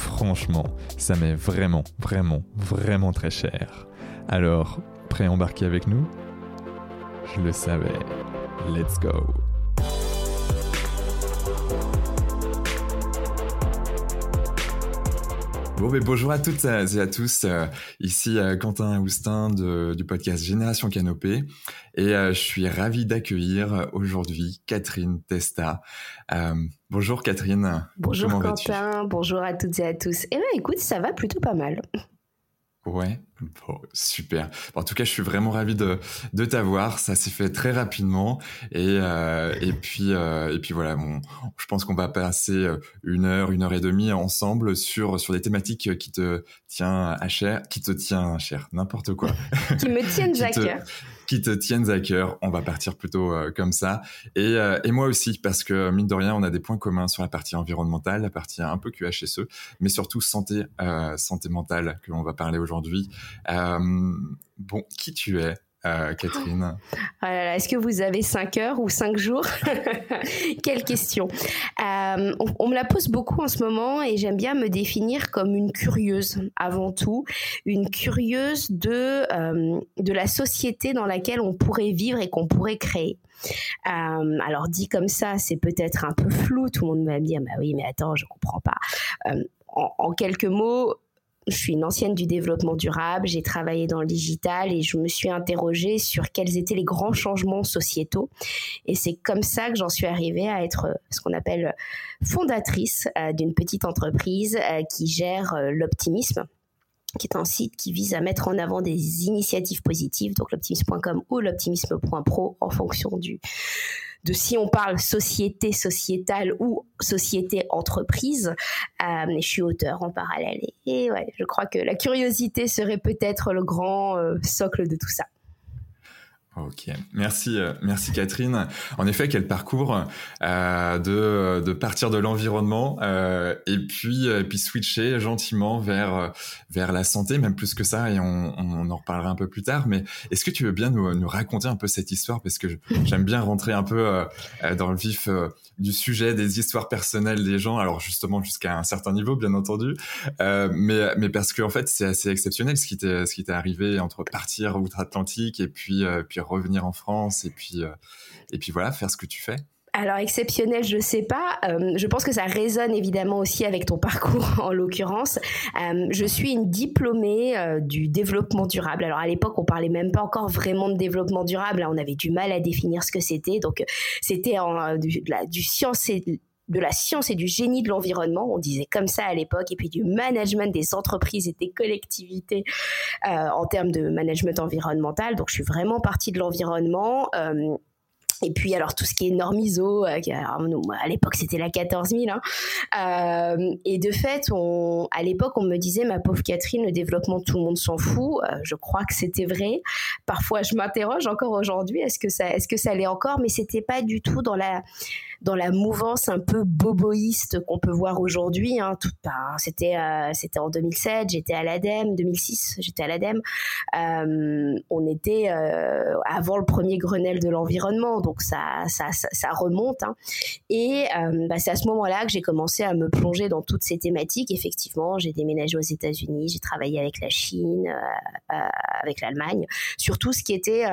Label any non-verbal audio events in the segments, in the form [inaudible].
Franchement, ça m'est vraiment, vraiment, vraiment très cher. Alors, prêt à embarquer avec nous? Je le savais. Let's go Bon, ben, bonjour à toutes et à tous. Euh, ici euh, Quentin Aoustin du podcast Génération Canopée. Et euh, je suis ravi d'accueillir aujourd'hui Catherine Testa. Bonjour Catherine. Bonjour Quentin, bonjour à toutes et à tous. Eh bien écoute, ça va plutôt pas mal. Ouais, super. En tout cas, je suis vraiment ravi de, de t'avoir. Ça s'est fait très rapidement et euh, et puis euh, et puis voilà. Bon, je pense qu'on va passer euh, une heure, une heure et demie ensemble sur sur des thématiques qui te tient à cher, qui te tient cher, n'importe quoi. qui me tiennent [laughs] à cœur qui te tiennent à cœur. On va partir plutôt euh, comme ça. Et, euh, et, moi aussi, parce que mine de rien, on a des points communs sur la partie environnementale, la partie un peu QHSE, mais surtout santé, euh, santé mentale que l'on va parler aujourd'hui. bon, qui tu es? Euh, Catherine oh Est-ce que vous avez 5 heures ou 5 jours? Quelle question. Euh, on, me la pose beaucoup en ce moment et j'aime bien me définir comme une curieuse avant tout, une curieuse de, euh, de la société dans laquelle on pourrait vivre et qu'on pourrait créer. alors dit comme ça, c'est peut-être un peu flou, tout le monde va me dire, bah oui, mais attends, je comprends pas. en quelques mots, je suis une ancienne du développement durable, j'ai travaillé dans le digital et je me suis interrogée sur quels étaient les grands changements sociétaux. Et c'est comme ça que j'en suis arrivée à être euh, ce qu'on appelle fondatrice euh, d'une petite entreprise euh, qui gère l'optimisme qui est un site qui vise à mettre en avant des initiatives positives, donc l'optimisme.com ou l'optimisme.pro en fonction du, de si on parle société sociétale ou société entreprise. Euh, je suis auteur en parallèle et, ouais, je crois que la curiosité serait peut-être le grand euh, socle de tout ça. Ok, merci, euh, merci Catherine. En effet, quel parcours euh, de, de partir de l'environnement euh, et puis et puis switcher gentiment vers vers la santé, même plus que ça, et on, on en reparlera un peu plus tard. Mais est-ce que tu veux bien nous, nous raconter un peu cette histoire? Parce que j'aime bien rentrer un peu euh, dans le vif du sujet, des histoires personnelles des gens. Alors justement jusqu'à un certain niveau, bien entendu, mais mais parce que en fait c'est assez exceptionnel ce qui t'est ce qui t'est arrivé entre partir outre-Atlantique et puis puis revenir en France et puis, euh, et puis voilà, faire ce que tu fais alors exceptionnel, je sais pas. Euh, je pense que ça résonne évidemment aussi avec ton [laughs] parcours en l'occurrence. Euh, je suis une diplômée du développement durable. Alors à l'époque, on parlait même pas encore vraiment de développement durable. on avait du mal à définir ce que c'était. Donc c'était du, du science et de la science et du génie de l'environnement, on disait comme ça à l'époque, et puis du management des entreprises et des collectivités euh, en termes de management environnemental. Donc je suis vraiment partie de l'environnement. Euh, et puis alors tout ce qui est normes ISO, euh, à l'époque c'était la 14000. Hein. Euh, et de fait, à l'époque on me disait ma pauvre Catherine, le développement tout le monde s'en fout. Je crois que c'était vrai. Parfois je m'interroge encore aujourd'hui, est-ce que ça, est-ce que ça l'est encore? Mais c'était pas du tout dans la dans la mouvance un peu boboïste qu'on peut voir aujourd'hui. Hein, bah, c'était euh, c'était en 2007, j'étais à l'ADEME, 2006, j'étais à l'ADEME. Euh, on était euh, avant le premier Grenelle de l'environnement, donc ça ça, remonte. Hein. Et bah, c'est à ce moment-là que j'ai commencé à me plonger dans toutes ces thématiques. Effectivement, j'ai déménagé aux États-Unis, j'ai travaillé avec la Chine, avec l'Allemagne, sur tout ce qui était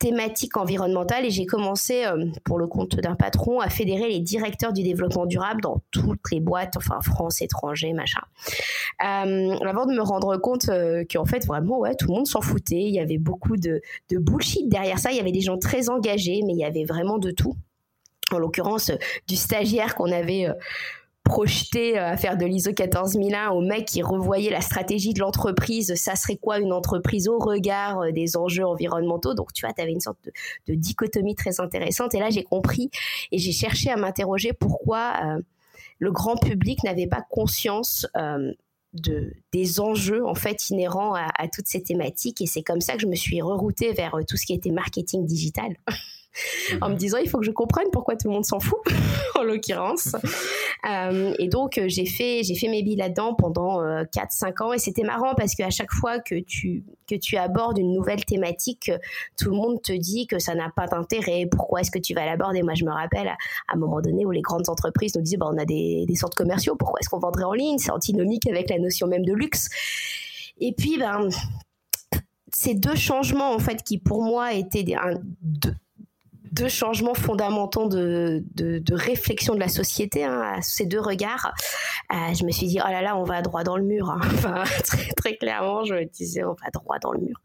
thématique environnementale et j'ai commencé, euh, pour le compte d'un patron, à fédérer les directeurs du développement durable dans toutes les boîtes, enfin France, étranger, machin. Euh, avant de me rendre compte euh, qu'en fait, vraiment, ouais, tout le monde s'en foutait. Il y avait beaucoup de, de bullshit derrière ça. Il y avait des gens très engagés, mais il y avait vraiment de tout en l'occurrence du stagiaire qu'on avait projeté euh, à faire de l'ISO 14001 au mec qui revoyait la stratégie de l'entreprise, ça serait quoi une entreprise au regard euh, des enjeux environnementaux? Donc tu vois, tu avais une sorte de, dichotomie très intéressante. Et là, j'ai compris et j'ai cherché à m'interroger pourquoi euh, le grand public n'avait pas conscience de, des enjeux en fait inhérents à, à toutes ces thématiques et c'est comme ça que je me suis reroutée vers tout ce qui était marketing digital. [laughs] en me mhm. disant il faut que je comprenne pourquoi tout le monde s'en fout [laughs] en l'occurrence. [laughs] Euh, et donc euh, j'ai fait j'ai fait mes billes là-dedans pendant 4-5 euh, ans. Et c'était marrant parce qu'à chaque fois que tu que tu abordes une nouvelle thématique tout le monde te dit que ça n'a pas d'intérêt. Pourquoi est-ce que tu vas l'aborder? Moi je me rappelle à, un moment donné où les grandes entreprises nous disaient bah, on a des, des centres commerciaux. Pourquoi est-ce qu'on vendrait en ligne? C'est antinomique avec la notion même de luxe. Et puis ben ces deux changements en fait qui pour moi étaient des, un, deux, deux changements fondamentaux de, de, réflexion de la société, hein, ces deux regards, euh, je me suis dit, oh là là, on va droit dans le mur. Hein. [laughs] Très, très, clairement, je me disais, on va droit dans le mur.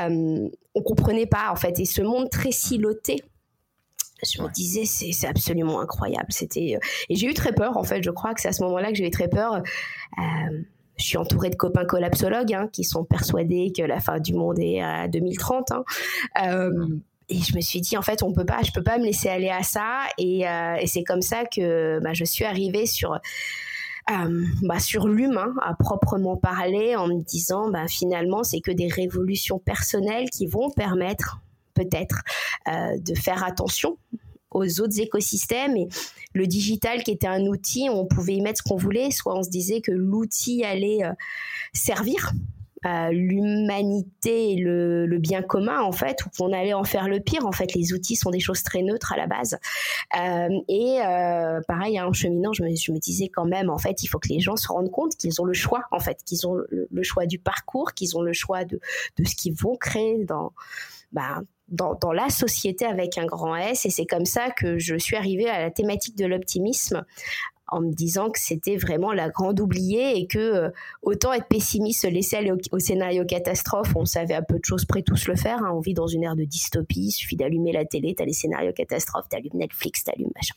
Euh, on comprenait pas, en fait, et ce monde très siloté, je me disais c'est absolument incroyable euh, et j'ai eu très peur en fait je crois que c'est à ce moment-là que j'ai eu très peur euh, je suis entourée de copains collapsologues hein, qui sont persuadés que la fin du monde est à 2030 hein. euh, et je me suis dit en fait on peut pas je peux pas me laisser aller à ça. Et, euh, c'est comme ça que bah, je suis arrivée sur euh, bah, sur l'humain à proprement parler en me disant bah, finalement c'est que des révolutions personnelles qui vont permettre peut-être euh, de faire attention aux autres écosystèmes. Et le digital qui était un outil on pouvait y mettre ce qu'on voulait. Soit on se disait que l'outil allait servir l'humanité et le, bien commun en fait, ou qu'on allait en faire le pire. En fait, les outils sont des choses très neutres à la base. Euh, et euh, pareil, hein, en cheminant, je me, disais quand même, en fait, il faut que les gens se rendent compte qu'ils ont le choix, en fait, qu'ils ont le, choix du parcours, qu'ils ont le choix de, de ce qu'ils vont créer dans, bah, dans, dans, la société avec un grand S. Et c'est comme ça que je suis arrivée à la thématique de l'optimisme en me disant que c'était vraiment la grande oubliée et que euh, autant être pessimiste, se laisser aller au, scénario catastrophe, on savait à peu de choses près tous le faire. Hein. on vit dans une ère de dystopie, il suffit d'allumer la télé, t'as les scénarios catastrophes, t'allumes Netflix, t'allumes machin.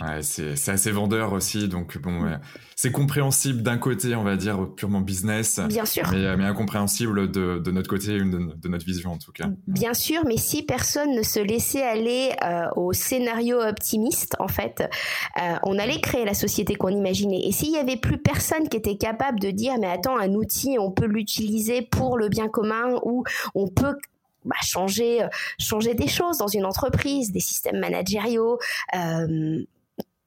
Ouais, c'est assez vendeur aussi, donc bon, c'est compréhensible d'un côté, on va dire purement business, bien sûr, mais, mais incompréhensible de, de, notre côté, de, de, notre vision en tout cas. Bien sûr, mais si personne ne se laissait aller euh, au scénario optimiste, en fait, euh, on allait créer la société qu'on imaginait. Et s'il y avait plus personne qui était capable de dire, mais attends, un outil, on peut l'utiliser pour le bien commun ou on peut bah, changer, euh, changer des choses dans une entreprise, des systèmes managériaux. Euh,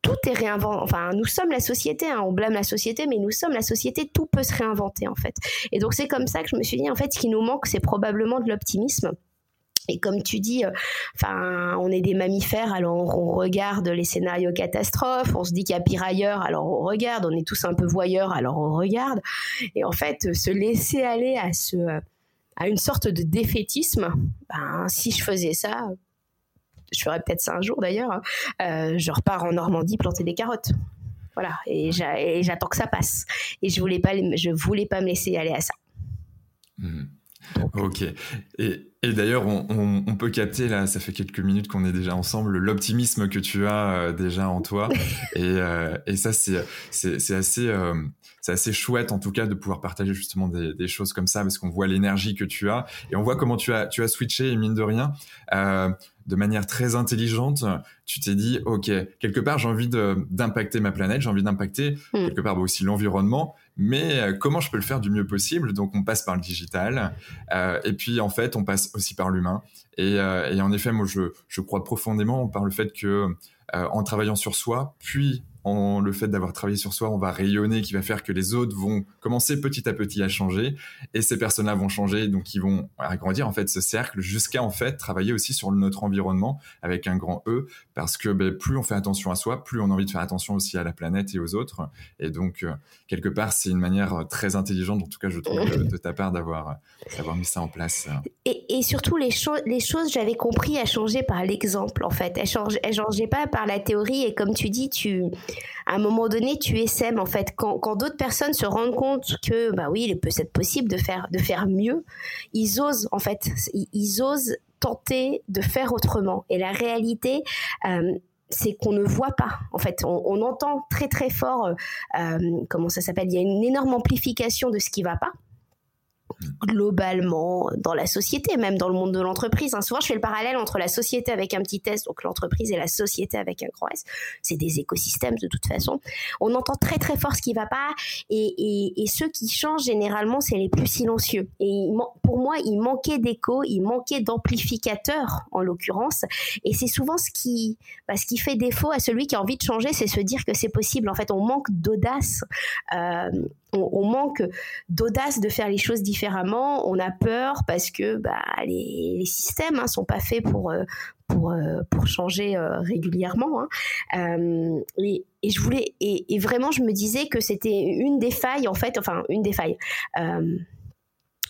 tout est réinventé. Enfin, nous sommes la société. Hein, on blâme la société, mais nous sommes la société. Tout peut se réinventer en fait. Et donc c'est comme ça que je me suis dit en fait, ce qui nous manque, c'est probablement de l'optimisme. Et comme tu dis, euh, enfin, on est des mammifères, alors on, regarde les scénarios catastrophes, on se dit qu'il y a pire ailleurs, alors on regarde, on est tous un peu voyeurs, alors on regarde. Et en fait, se laisser aller à ce, à une sorte de défaitisme, ben, si je faisais ça, je ferais peut-être ça un jour d'ailleurs, hein, euh, je repars en Normandie planter des carottes. Voilà, et j'attends que ça passe. Et je voulais pas, je voulais pas me laisser aller à ça. Mmh. Ok. Et, d'ailleurs, on, peut capter, là, ça fait quelques minutes qu'on est déjà ensemble, l'optimisme que tu as euh, déjà en toi. [laughs] et, euh, et, ça, c'est assez, euh, c'est assez chouette, en tout cas, de pouvoir partager justement des, des choses comme ça, parce qu'on voit l'énergie que tu as. Et on voit comment tu as, tu as switché, et mine de rien, de manière très intelligente, tu t'es dit, OK, quelque part, j'ai envie d'impacter ma planète, j'ai envie d'impacter mm. quelque part bah, aussi l'environnement, mais euh, comment je peux le faire du mieux possible? Donc, on passe par le digital, euh, et puis en fait, on passe aussi par l'humain. Et, euh, et, en effet, moi, je, je crois profondément par le fait que en travaillant sur soi, puis le fait d'avoir travaillé sur soi, on va rayonner, qui va faire que les autres vont commencer petit à petit à changer, et ces personnes-là vont changer, donc ils vont agrandir en fait ce cercle jusqu'à en fait travailler aussi sur notre environnement avec un grand E, parce que ben, plus on fait attention à soi, plus on a envie de faire attention aussi à la planète et aux autres, et donc euh, quelque part c'est une manière très intelligente, en tout cas je trouve de, ta part d'avoir d'avoir mis ça en place. Et, surtout les, choses, les choses j'avais compris à changer par l'exemple en fait, elles changeaient pas par la théorie, et comme tu dis, tu à un moment donné, tu essaimes en fait. Quand, quand d'autres personnes se rendent compte que, bah oui, il peut être possible de faire, de faire mieux, ils osent en fait, ils, osent tenter de faire autrement. Et la réalité, euh, c'est qu'on ne voit pas. En fait, on, entend très très fort, euh, comment ça s'appelle? Il y a une énorme amplification de ce qui va pas globalement dans la société, même dans le monde de l'entreprise. Hein. Souvent, je fais le parallèle entre la société avec un petit S, donc l'entreprise, et la société avec un grand S. C'est des écosystèmes de toute façon. On entend très très fort ce qui va pas, et, et, ceux qui changent généralement, c'est les plus silencieux. Et pour moi, il manquait d'écho, il manquait d'amplificateur en l'occurrence, et c'est souvent ce qui, bah, ce qui fait défaut à celui qui a envie de changer, c'est se dire que c'est possible. En fait, on manque d'audace. Euh, on, manque d'audace de faire les choses différemment. On a peur parce que bah, les, systèmes ne hein, sont pas faits pour, euh, euh, pour changer euh, régulièrement. Hein. et, je voulais et, vraiment je me disais que c'était une des failles en fait, enfin une des failles.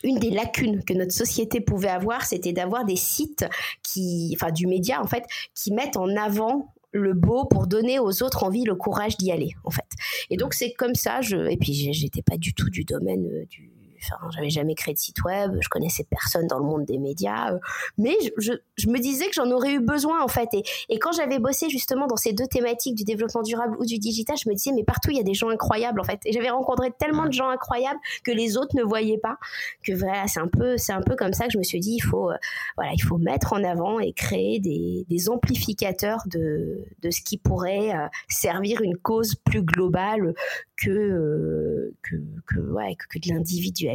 une des lacunes que notre société pouvait avoir, c'était d'avoir des sites qui, enfin du média en fait, qui mettent en avant le beau pour donner aux autres envie, le courage d'y aller, en fait. Et donc c'est comme ça. Je et puis j'étais pas du tout du domaine euh, du Enfin, j'avais jamais créé de site web, je connaissais personne dans le monde des médias, euh, mais je, je, me disais que j'en aurais eu besoin en fait. Et, et quand j'avais bossé justement dans ces deux thématiques du développement durable ou du digital, je me disais mais partout il y a des gens incroyables en fait. Et j'avais rencontré tellement de gens incroyables que les autres ne voyaient pas. Que voilà, c'est un peu, c'est un peu comme ça que je me suis dit il faut, euh, voilà, il faut mettre en avant et créer des, des amplificateurs de, de ce qui pourrait euh, servir une cause plus globale que, que, que, ouais, que de l'individuel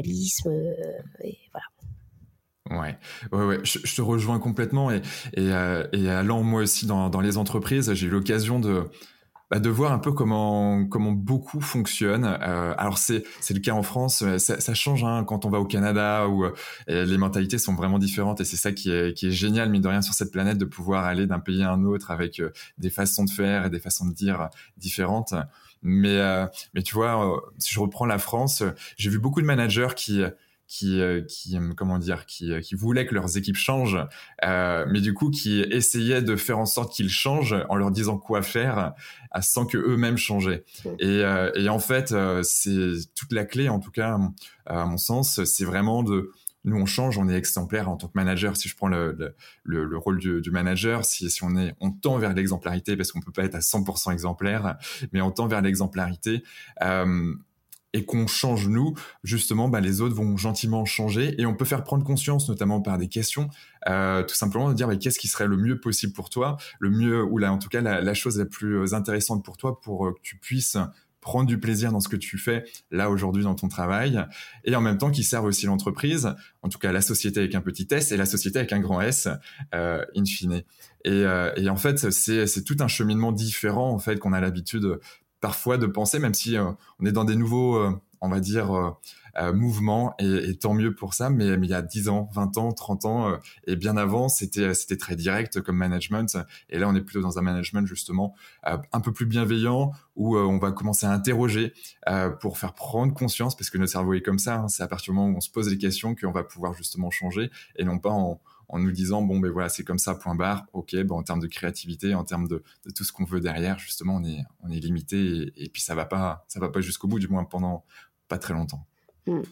euh. Ouais, ouais, ouais. Je, te rejoins complètement et, euh, allant moi aussi dans, les entreprises, j'ai eu l'occasion de bah, voir un peu comment beaucoup fonctionnent. Euh, alors c'est le cas en France, ça, change hein, quand on va au Canada où les mentalités sont vraiment différentes et c'est ça qui est génial mine de rien sur cette planète de pouvoir aller d'un pays à un autre avec des façons de faire et des façons de dire différentes. Mais, euh, mais tu vois, euh, si je reprends la France, j'ai vu beaucoup de managers qui qui, euh, qui comment dire, qui, qui voulaient que leurs équipes changent, euh, mais du coup qui essayaient de faire en sorte qu'ils changent en leur disant quoi faire, sans que eux-mêmes changeaient. Et, et en fait, c'est toute la clé, en tout cas à mon sens, c'est vraiment de nous on change, on est exemplaire en tant que manager. Si je prends le, le, le rôle du, manager, si, si on est, on tend vers l'exemplarité parce qu'on peut pas être à 100% exemplaire, mais on tend vers l'exemplarité. Euh, et qu'on change nous, justement, bah, les autres vont gentiment changer et on peut faire prendre conscience, notamment par des questions, euh, tout simplement de dire bah, qu'est-ce qui serait le mieux possible pour toi, le mieux ou là en tout cas la, la chose la plus intéressante pour toi pour que tu puisses prendre du plaisir dans ce que tu fais là aujourd'hui dans ton travail, et en même temps qui servent aussi l'entreprise, en tout cas la société avec un petit S et la société avec un grand S, euh, in fine. Et, euh, en fait, c'est tout un cheminement différent en fait qu'on a l'habitude parfois de penser, même si euh, on est dans des nouveaux, euh, on va dire euh, mouvement et, tant mieux pour ça. Mais, il y a 10 ans, 20 ans, 30 ans euh, et bien avant, c'était très direct comme management. Et là, on est plutôt dans un management justement euh, un peu plus bienveillant où on va commencer à interroger pour faire prendre conscience parce que notre cerveau est comme ça. Hein. c'est à partir du moment où on se pose des questions qu'on va pouvoir justement changer et non pas en en nous disant bon ben voilà c'est comme ça point barre ok bon en termes de créativité en termes de, de tout ce qu'on veut derrière justement on est on est limité et, et, puis ça va pas ça va pas jusqu'au bout du moins pendant pas très longtemps Mm.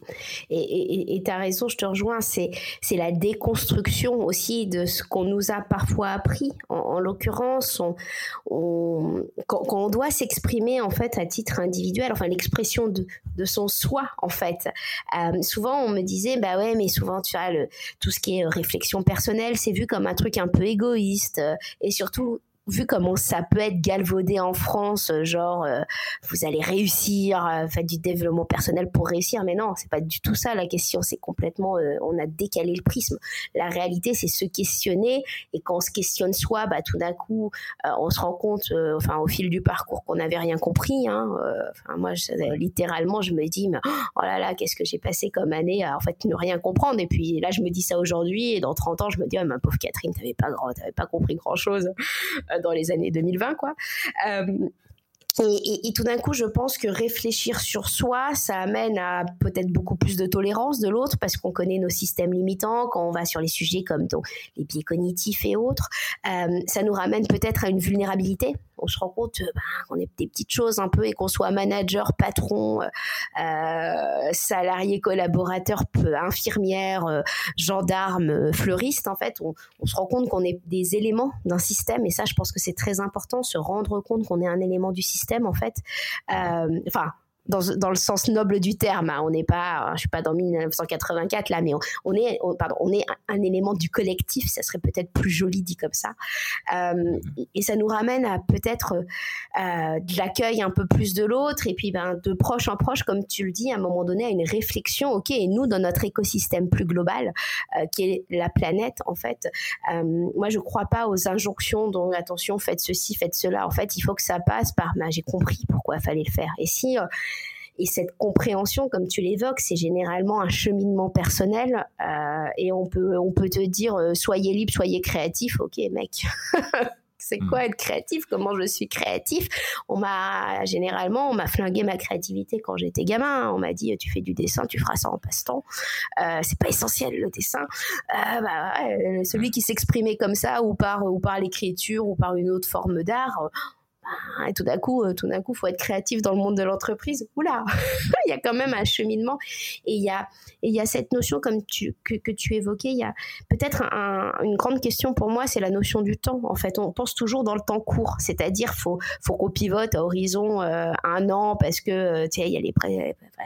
Et tu as raison, je te rejoins, c'est la déconstruction aussi de ce qu'on nous a parfois appris. En, l'occurrence, on, quand, on doit s'exprimer en fait à titre individuel, enfin l'expression de, de, son soi en fait. Euh, souvent, on me disait, bah ouais, mais souvent, tu as le, tout ce qui est réflexion personnelle, c'est vu comme un truc un peu égoïste. et surtout, vu comment ça peut être galvaudé en France, euh, genre euh, vous allez réussir, euh, faites du développement personnel pour réussir, mais non, c'est pas du tout ça la question. C'est complètement, on a décalé le prisme. La réalité, c'est se questionner, et quand on se questionne soi, bah tout d'un coup, on se rend compte, enfin au fil du parcours, qu'on n'avait rien compris. Hein, enfin moi, littéralement, je me dis, mais, oh là là, qu'est-ce que j'ai passé comme année à en fait ne rien comprendre. Et puis là, je me dis ça aujourd'hui, et dans 30 ans, je me dis, oh, ma pauvre Catherine, t'avais pas t'avais pas compris grand chose dans les années 2020, quoi. Euh, et, tout d'un coup, je pense que réfléchir sur soi, ça amène à peut-être beaucoup plus de tolérance de l'autre parce qu'on connaît nos systèmes limitants quand on va sur les sujets comme les biais cognitifs et autres. Euh, ça nous ramène peut-être à une vulnérabilité on se rend compte euh, ben, qu'on est des petites choses un peu et qu'on soit manager, patron, euh, euh, salarié, collaborateur, infirmière, gendarme, fleuriste, en fait, on, se rend compte qu'on est des éléments d'un système et ça, je pense que c'est très important, se rendre compte qu'on est un élément du système, en fait. enfin, dans, dans, le sens noble du terme. Hein. On n'est pas, je suis pas dans 1984 là, mais on, est, pardon, on est un, élément du collectif. Ça serait peut-être plus joli dit comme ça. Euh, et ça nous ramène à peut-être euh, de l'accueil un peu plus de l'autre, et puis ben, de proche en proche, comme tu le dis, à un moment donné, à une réflexion. Ok, et nous, dans notre écosystème plus global, euh, qui est la planète, en fait, moi, je crois pas aux injonctions dont attention, faites ceci, faites cela. En fait, il faut que ça passe par. Ben, J'ai compris pourquoi il fallait le faire. Et si et cette compréhension, comme tu l'évoques, c'est généralement un cheminement personnel. Euh, et on peut, on peut te dire, euh, soyez libre, soyez créatif. Ok, mec. [laughs] c'est quoi hmm. être créatif? Comment je suis créatif? On m'a généralement, on m'a flingué ma créativité quand j'étais gamin. On m'a dit, tu fais du dessin, tu feras ça en passe-temps. Euh, c'est pas essentiel le dessin. Euh, bah, celui qui s'exprimait comme ça, ou par, ou par l'écriture, ou par une autre forme d'art et tout d'un coup, euh, tout d'un coup, faut être créatif dans le monde de l'entreprise. Oula, [laughs] il y a quand même un cheminement. Et il y a, et il y a cette notion, comme tu, que, tu évoquais, il y a peut-être une grande question pour moi, c'est la notion du temps. En fait, on pense toujours dans le temps court, c'est-à-dire faut, faut qu'on pivote à horizon euh, un an parce que euh, tu il y a les,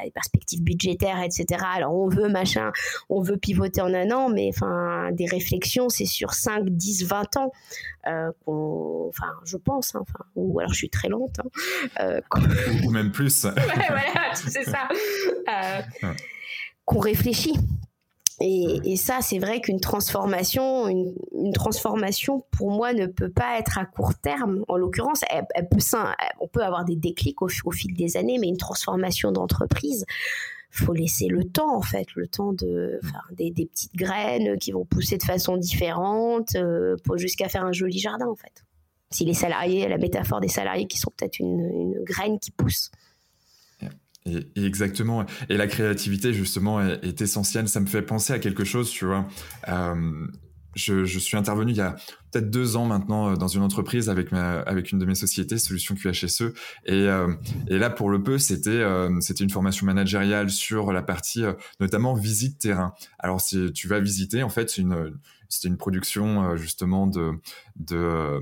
les, perspectives budgétaires, etc. Alors on veut machin, on veut pivoter en un an, mais enfin des réflexions, c'est sur 5, 10, 20 ans. Euh, enfin, je pense, hein, enfin, ou alors je suis très lente, hein, euh, [laughs] ou même plus. voilà, c'est ça. Euh, qu'on réfléchit. Et, ça, c'est vrai qu'une transformation, une, transformation, pour moi, ne peut pas être à court terme. En l'occurrence, elle, peut, on peut avoir des déclics au, fil des années, mais une transformation d'entreprise, faut laisser le temps en fait, le temps de mm. des, des, petites graines qui vont pousser de façon différente euh, jusqu'à faire un joli jardin en fait. Si les salariés, la métaphore des salariés qui sont peut-être une, une, graine qui pousse. Et, exactement. Et la créativité justement est, essentielle. Ça me fait penser à quelque chose, tu vois. Euh, je, suis intervenu il y a peut-être deux ans maintenant euh, dans une entreprise avec avec une de mes sociétés, Solutions QHSE, et, euh, et là pour le peu c'était c'était une formation managériale sur la partie notamment visite terrain. Alors si tu vas visiter, en fait c'est une c'était une production justement de de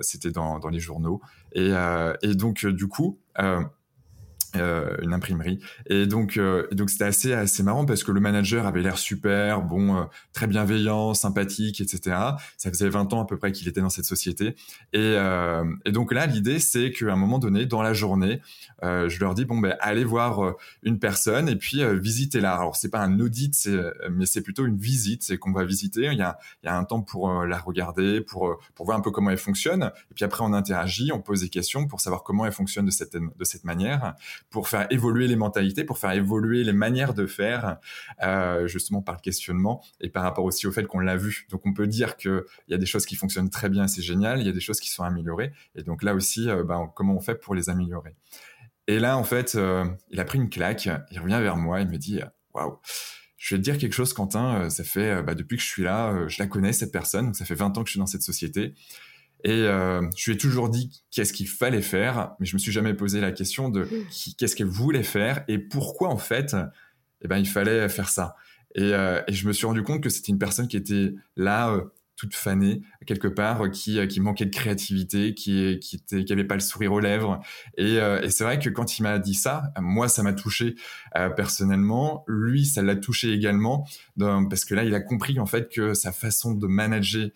c'était dans dans les journaux et et donc du coup euh, une imprimerie. Et donc euh, donc c'était assez assez marrant parce que le manager avait l'air super bon euh, très bienveillant sympathique etc ça faisait 20 ans à peu près qu'il était dans cette société. Et, et donc là l'idée c'est qu'à un moment donné dans la journée je leur dis bon ben allez voir une personne et puis visitez-la alors c'est pas un audit c'est mais c'est plutôt une visite c'est qu'on va visiter il y a il y a un temps pour la regarder pour pour voir un peu comment elle fonctionne et puis après on interagit on pose des questions pour savoir comment elle fonctionne de cette de cette manière pour faire évoluer les mentalités, pour faire évoluer les manières de faire, euh, justement par le questionnement et par rapport aussi au fait qu'on l'a vu. Donc on peut dire qu'il y a des choses qui fonctionnent très bien, c'est génial, il y a des choses qui sont améliorées, et donc là aussi, euh, ben, comment on fait pour les améliorer? Et là, en fait, euh, il a pris une claque, il revient vers moi, il me dit, waouh. Je vais te dire quelque chose, Quentin. Ça fait bah, depuis que je suis là, je la connais cette personne. Donc ça fait 20 ans que je suis dans cette société. Et euh, je lui ai toujours dit qu'est-ce qu'il fallait faire, mais je me suis jamais posé la question de mm. qu'est-ce qu'elle voulait faire et pourquoi en fait, eh ben il fallait faire ça. Et, euh, et je me suis rendu compte que c'était une personne qui était là, euh, toute fanée quelque part, qui, qui manquait de créativité, qui qui était, qui avait pas le sourire aux lèvres. Et, et c'est vrai que quand il m'a dit ça, moi ça m'a touché personnellement. Lui, ça l'a touché également, parce que là, il a compris en fait que sa façon de manager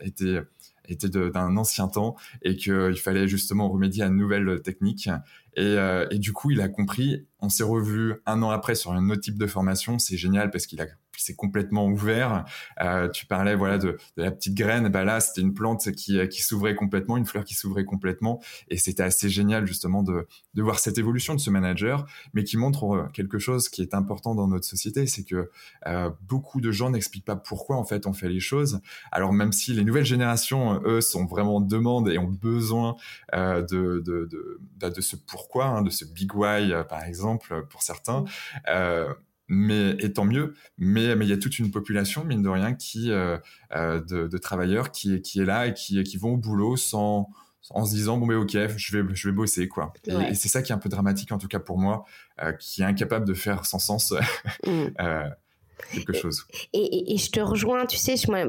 était était d'un ancien temps et qu'il fallait justement remédier à une nouvelle technique. Et, euh, et, du coup, il a compris. On s'est revu un an après sur un autre type de formation. C'est génial parce qu'il a c'est complètement ouvert. Euh, tu parlais voilà de, de, la petite graine, bah là c'était une plante qui, qui s'ouvrait complètement, une fleur qui s'ouvrait complètement, et c'était assez génial justement de, de voir cette évolution de ce manager, mais qui montre euh, quelque chose qui est important dans notre société, c'est que euh, beaucoup de gens n'expliquent pas pourquoi en fait on fait les choses. Alors même si les nouvelles générations, eux, sont vraiment en demande et ont besoin euh, de, de, de, bah, de, ce pourquoi, hein, de ce big why euh, par exemple pour certains. Euh, mais et tant mieux. Mais mais il y a toute une population mine de rien qui euh, euh de, de, travailleurs qui qui est là et qui qui vont au boulot sans en se disant bon mais ok je vais je vais bosser quoi et, c'est ça qui est un peu dramatique en tout cas pour moi euh, qui est incapable de faire sans sens [laughs] mm. euh, quelque chose. Et, je te rejoins, tu sais, moi,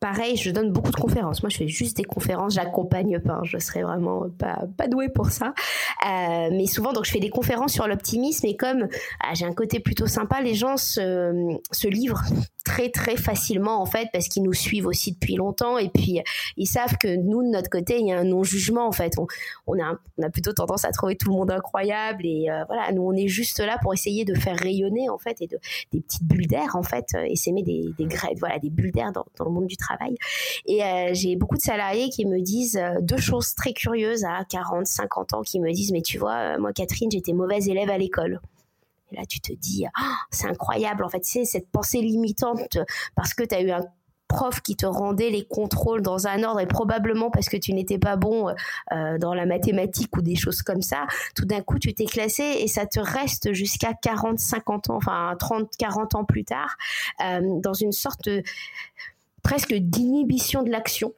pareil, je donne beaucoup de conférences. Moi, je fais juste des conférences, j'accompagne pas. Je serais vraiment pas, pas douée pour ça. Euh, mais souvent, donc, je fais des conférences sur l'optimisme et comme ah, j'ai un côté plutôt sympa, les gens se, se livrent très très facilement en fait parce qu'ils nous suivent aussi depuis longtemps. Et puis ils savent que nous de notre côté il y a un non jugement en fait. On, on, a, on a plutôt tendance à trouver tout le monde incroyable. Et euh, voilà nous on est juste là pour essayer de faire rayonner en fait et de des petites bulles d'air en fait et s'aimer des, des voilà des bulles d'air dans, dans, le monde du travail. Et euh, j'ai beaucoup de salariés qui me disent euh, deux choses très curieuses à 40 50 ans qui me disent mais tu vois moi Catherine j'étais mauvaise élève à l'école et là, tu te dis, ah, c'est incroyable. En fait, c'est cette pensée limitante parce que tu as eu un prof qui te rendait les contrôles dans un ordre et probablement parce que tu n'étais pas bon euh, dans la mathématique ou des choses comme ça, tout d'un coup tu t'es classé et ça te reste jusqu'à 40, 50 ans, enfin 30, 40 ans plus tard, euh, dans une sorte presque d'inhibition de l'action.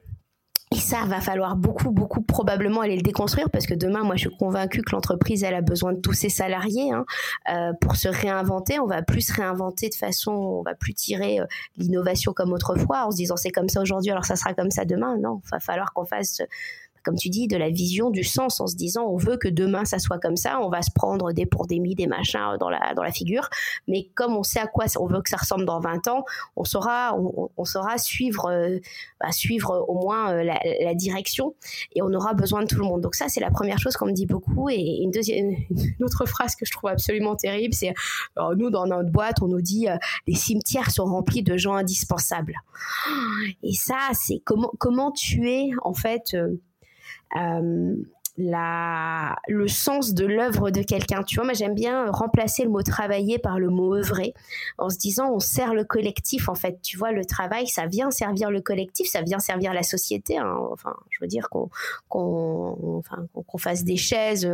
Et ça, va falloir beaucoup, beaucoup probablement aller le déconstruire parce que demain, moi, je suis convaincue que l'entreprise, elle a besoin de tous ses salariés hein, euh, pour se réinventer. On va plus se réinventer de façon, on va plus tirer euh, l'innovation comme autrefois en se disant c'est comme ça aujourd'hui, alors ça sera comme ça demain. Non, va falloir qu'on fasse comme tu dis, de la vision, du sens, en se disant on veut que demain ça soit comme ça, on va se prendre des pour des machins dans la, dans la figure, mais comme on sait à quoi on veut que ça ressemble dans 20 ans, on saura, on, saura suivre, euh, bah, suivre au moins euh, la, direction et on aura besoin de tout le monde. Donc ça, c'est la première chose qu'on me dit beaucoup. Et une deuxième, une autre phrase que je trouve absolument terrible, c'est nous dans notre boîte, on nous dit euh, les cimetières sont remplis de gens indispensables. Et ça, c'est comment comment tuer en fait euh, la, le sens de l'œuvre de quelqu'un. Tu vois, moi j'aime bien remplacer le mot travailler par le mot œuvrer, en se disant on sert le collectif en fait. Tu vois, le travail, ça vient servir le collectif, ça vient servir la société. Hein. Enfin, je veux dire qu'on qu'on enfin, qu'on fasse des chaises,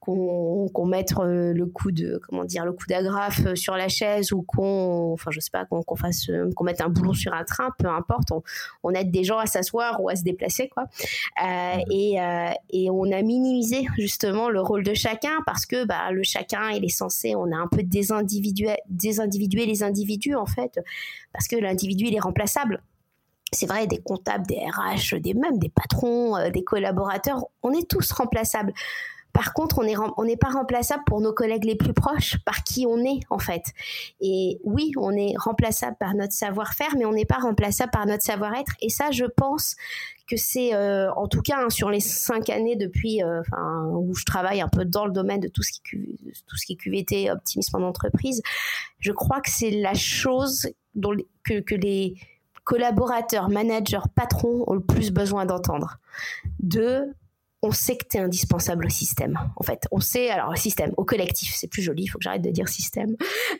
qu'on qu'on mette euh, le coup de comment dire le coup d'agrafe sur la chaise ou qu'on enfin je sais pas qu'on fasse qu'on mette un boulon sur un train, peu importe. On, on aide des gens à s'asseoir ou à se déplacer quoi. Euh, et, euh, et on a minimiser justement le rôle de chacun parce que bah, le chacun il est censé on a un peu désindividué, les individus en fait parce que l'individu il est remplaçable c'est vrai, des comptables, des RH, des mêmes des patrons, euh, des collaborateurs, on est tous remplaçables. Par contre, on n'est on n'est pas remplaçable pour nos collègues les plus proches, par qui on est en fait. Et oui, on est remplaçable par notre savoir-faire, mais on n'est pas remplaçable par notre savoir-être. Et ça, je pense que c'est, euh, en tout cas, hein, sur les cinq années depuis, euh, où je travaille un peu dans le domaine de tout ce qui, tout ce qui est QVT, optimisme en entreprise, je crois que c'est la chose dont, que, les collaborateurs, managers, patrons ont le plus besoin d'entendre. De on sait que tu es indispensable au système. En fait, on sait, alors système, au collectif, c'est plus joli, il faut que j'arrête de dire système.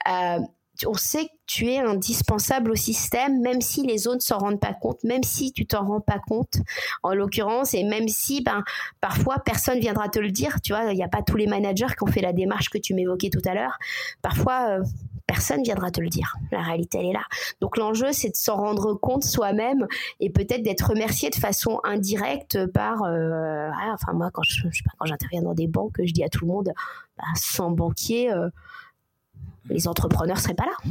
Euh, on sait que tu es indispensable au système, même si les autres ne s'en rendent pas compte, même si tu t'en rends pas compte, en l'occurrence, et même si, ben, parfois, personne viendra te le dire. Tu vois, il n'y a pas tous les managers qui ont fait la démarche que tu m'évoquais tout à l'heure. Parfois, euh, personne viendra te le dire. La réalité, elle est là. Donc l'enjeu, c'est de s'en rendre compte soi-même et peut-être d'être remercié de façon indirecte par... Euh, enfin, moi, quand j'interviens dans des banques, je dis à tout le monde, bah, sans banquier... Euh, les entrepreneurs seraient pas là,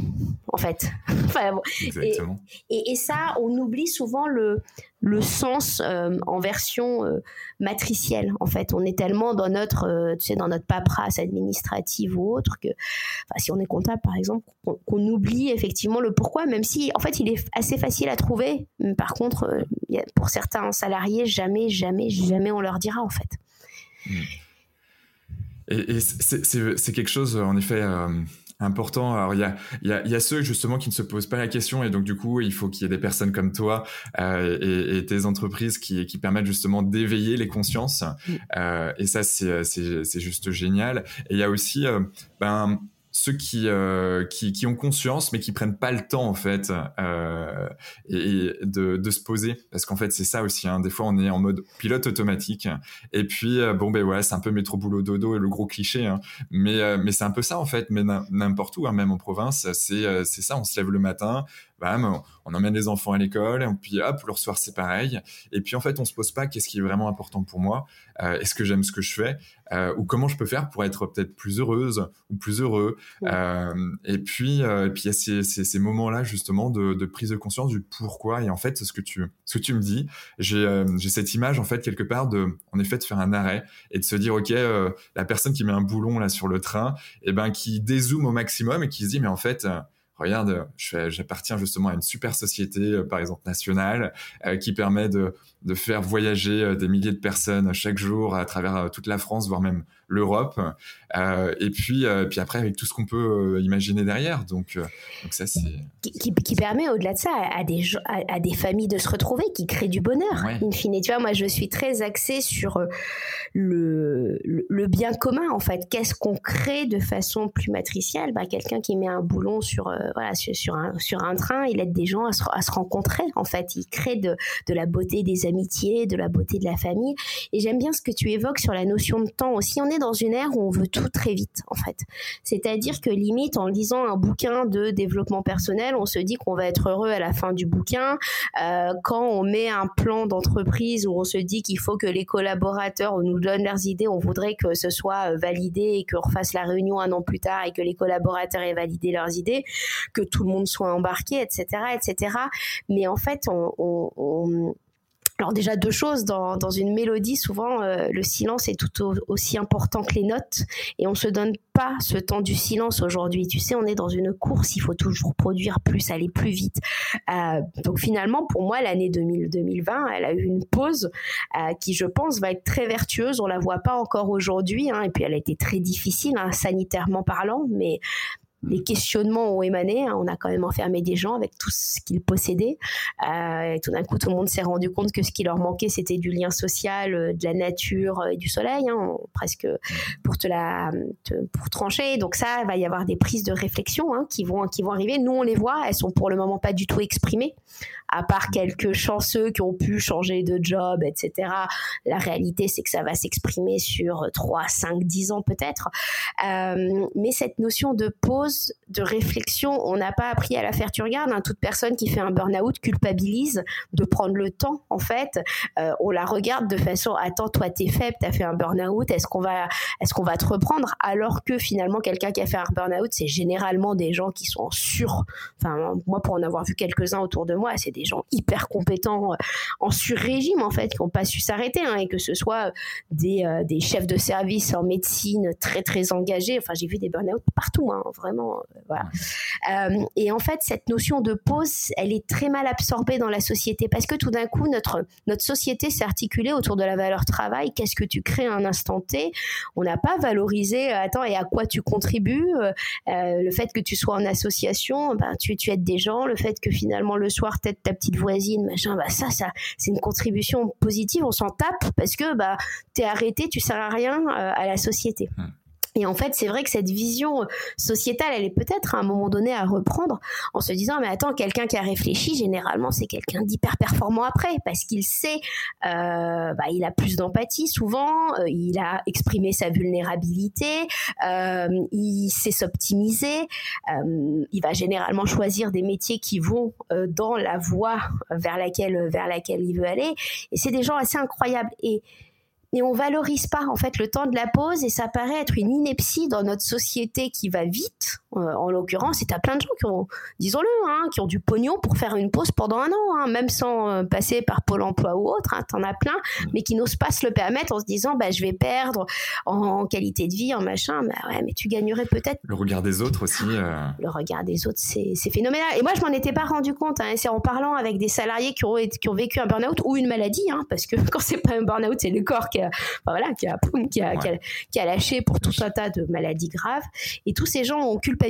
en fait. [laughs] et, ça, on oublie souvent le, le sens euh, en version euh, matricielle. En fait, on est tellement dans notre, euh, tu sais, dans notre paperasse administrative ou autre que, si on est comptable par exemple, qu'on oublie effectivement le pourquoi, même si, en fait, il est assez facile à trouver. Par contre, pour certains salariés, jamais, jamais, jamais on leur dira en fait. Hmm. Et, c'est quelque chose, en effet important. Alors il y a, y, a, y a ceux justement qui ne se posent pas la question et donc du coup il faut qu'il y ait des personnes comme toi euh, et, et, tes entreprises qui, qui permettent justement d'éveiller les consciences euh, et ça c'est, c'est, juste génial. Et il y a aussi euh, ben ceux qui, euh, qui, qui ont conscience mais qui prennent pas le temps en fait euh, et, de, de, se poser parce qu'en fait c'est ça aussi hein. des fois on est en mode pilote automatique et puis euh, bon ben ouais c'est un peu métro boulot dodo et le gros cliché hein. mais euh, mais c'est un peu ça en fait mais n'importe où hein, même en province c'est c'est ça on se lève le matin bam, on emmène les enfants à l'école, et puis hop, le soir c'est pareil. Et puis en fait, on se pose pas qu'est-ce qui est vraiment important pour moi, euh, est-ce que j'aime ce que je fais, euh, ou comment je peux faire pour être peut-être plus heureuse ou plus heureux. Euh, et puis, et puis il y a ces, ces, ces moments-là justement de, de, prise de conscience du pourquoi. Et en fait, ce que tu, ce que tu me dis, j'ai, j'ai cette image en fait quelque part de, en effet, de faire un arrêt et de se dire, ok, la personne qui met un boulon là sur le train, et eh ben qui dézoome au maximum et qui se dit, mais en fait regarde, j'appartiens justement à une super société, euh, par exemple nationale, euh, qui permet de, de faire voyager euh, des milliers de personnes chaque jour à travers toute la France, voire même l'Europe. Euh, et puis, euh, puis après, avec tout ce qu'on peut euh, imaginer derrière. Donc, donc ça, c'est. Qui, qui, permet, au-delà de ça, à des, à, des familles de se retrouver, qui crée du bonheur, in fine. Tu vois, moi, je suis très axée sur le, le, bien commun, en fait. Qu'est-ce qu'on crée de façon plus matricielle? Bah, Quelqu'un qui met un boulon sur, voilà, sur, un, sur un train, il aide des gens à se, à se rencontrer, en fait. Il crée de, de la beauté des amitiés, de la beauté de la famille. Et j'aime bien ce que tu évoques sur la notion de temps aussi. On est dans une ère où on veut tout très vite, en fait. C'est-à-dire que limite, en lisant un bouquin de développement personnel, on se dit qu'on va être heureux à la fin du bouquin. Euh, quand on met un plan d'entreprise où on se dit qu'il faut que les collaborateurs nous donnent leurs idées, on voudrait que ce soit euh, validé et qu'on refasse la réunion un an plus tard et que les collaborateurs aient validé leurs idées, que tout le monde soit embarqué, etc., etc. Mais en fait, on alors déjà deux choses. Dans, dans une mélodie souvent euh, le silence est tout aussi important que les notes. Et on se donne pas ce temps du silence aujourd'hui. Tu sais on est dans une course. Il faut toujours produire plus aller plus vite. Euh, donc finalement pour moi l'année 2020 elle a eu une pause euh, qui je pense va être très vertueuse. On la voit pas encore aujourd'hui hein, et puis elle a été très difficile hein, sanitairement parlant. Mais les questionnements ont émané. Hein. On a quand même enfermé des gens avec tout ce qu'ils possédaient. Euh, et tout d'un coup, tout le monde s'est rendu compte que ce qui leur manquait, c'était du lien social, euh, de la nature euh, et du soleil, hein, presque pour te la, pour trancher. Donc ça, il va y avoir des prises de réflexion hein, qui vont, qui vont arriver. Nous, on les voit. Elles sont pour le moment pas du tout exprimées, à part quelques chanceux qui ont pu changer de job, etc. La réalité, c'est que ça va s'exprimer sur 3, 5, 10 ans peut-être. Euh, mais cette notion de pause de réflexion. On n'a pas appris à la faire. Tu regardes, hein, toute personne qui fait un burn-out culpabilise de prendre le temps, en fait. Euh, on la regarde de façon, attends, toi, t'es faible, t'as fait un burn-out, est-ce qu'on va, qu'on va te reprendre? Alors que finalement, quelqu'un qui a fait un burn-out, c'est généralement des gens qui sont en sur, enfin, moi, pour en avoir vu quelques-uns autour de moi, c'est des gens hyper compétents, euh, en sur-régime, en fait, qui n'ont pas su s'arrêter, hein, et que ce soit des, euh, des chefs de service en médecine très, très engagés. Enfin, j'ai vu des burn-out partout, hein, vraiment euh, voilà. Euh, et en fait, cette notion de pause, elle est très mal absorbée dans la société parce que tout d'un coup, notre, notre société s'est articulée autour de la valeur travail. Qu'est-ce que tu crées à un instant T? On n'a pas valorisé, euh, attends, et à quoi tu contribues Le fait que tu sois en association, ben, tu, tu aides des gens. Le fait que finalement, le soir, t'aides ta petite voisine, machin, bah, ça, ça c'est une contribution positive. On s'en tape parce que bah, t'es arrêté, tu sers à rien à la société. Mmh. Et en fait, c'est vrai que cette vision sociétale, elle est peut-être à un moment donné à reprendre en se disant, mais attends, quelqu'un qui a réfléchi, généralement, c'est quelqu'un d'hyper performant après, parce qu'il sait, euh, bah, il a plus d'empathie souvent, euh, il a exprimé sa vulnérabilité, euh, il sait s'optimiser, euh, il va généralement choisir des métiers qui vont euh, dans la voie vers laquelle, vers laquelle il veut aller. Et c'est des gens assez incroyables. Et on valorise pas en fait le temps de la pause et ça paraît être une ineptie dans notre société qui va vite en l'occurrence et t'as plein de gens qui ont disons-le hein, qui ont du pognon pour faire une pause pendant un an hein, même sans euh, passer par Pôle Emploi ou autre hein, t'en as plein mais qui n'osent pas se le permettre en se disant bah je vais perdre en, qualité de vie en machin. Bah ouais mais tu gagnerais peut-être le regard des autres aussi euh. le regard des autres c'est, c'est phénoménal. Et moi je m'en étais pas rendu compte hein, c'est en parlant avec des salariés qui ont, qui ont vécu un burn-out ou une maladie hein, parce que [laughs] quand c'est pas un burn-out c'est le corps qui voilà, qui a, qui a, qui a, lâché pour tout un tas de maladies graves. Et tous ces gens ont culpabilisé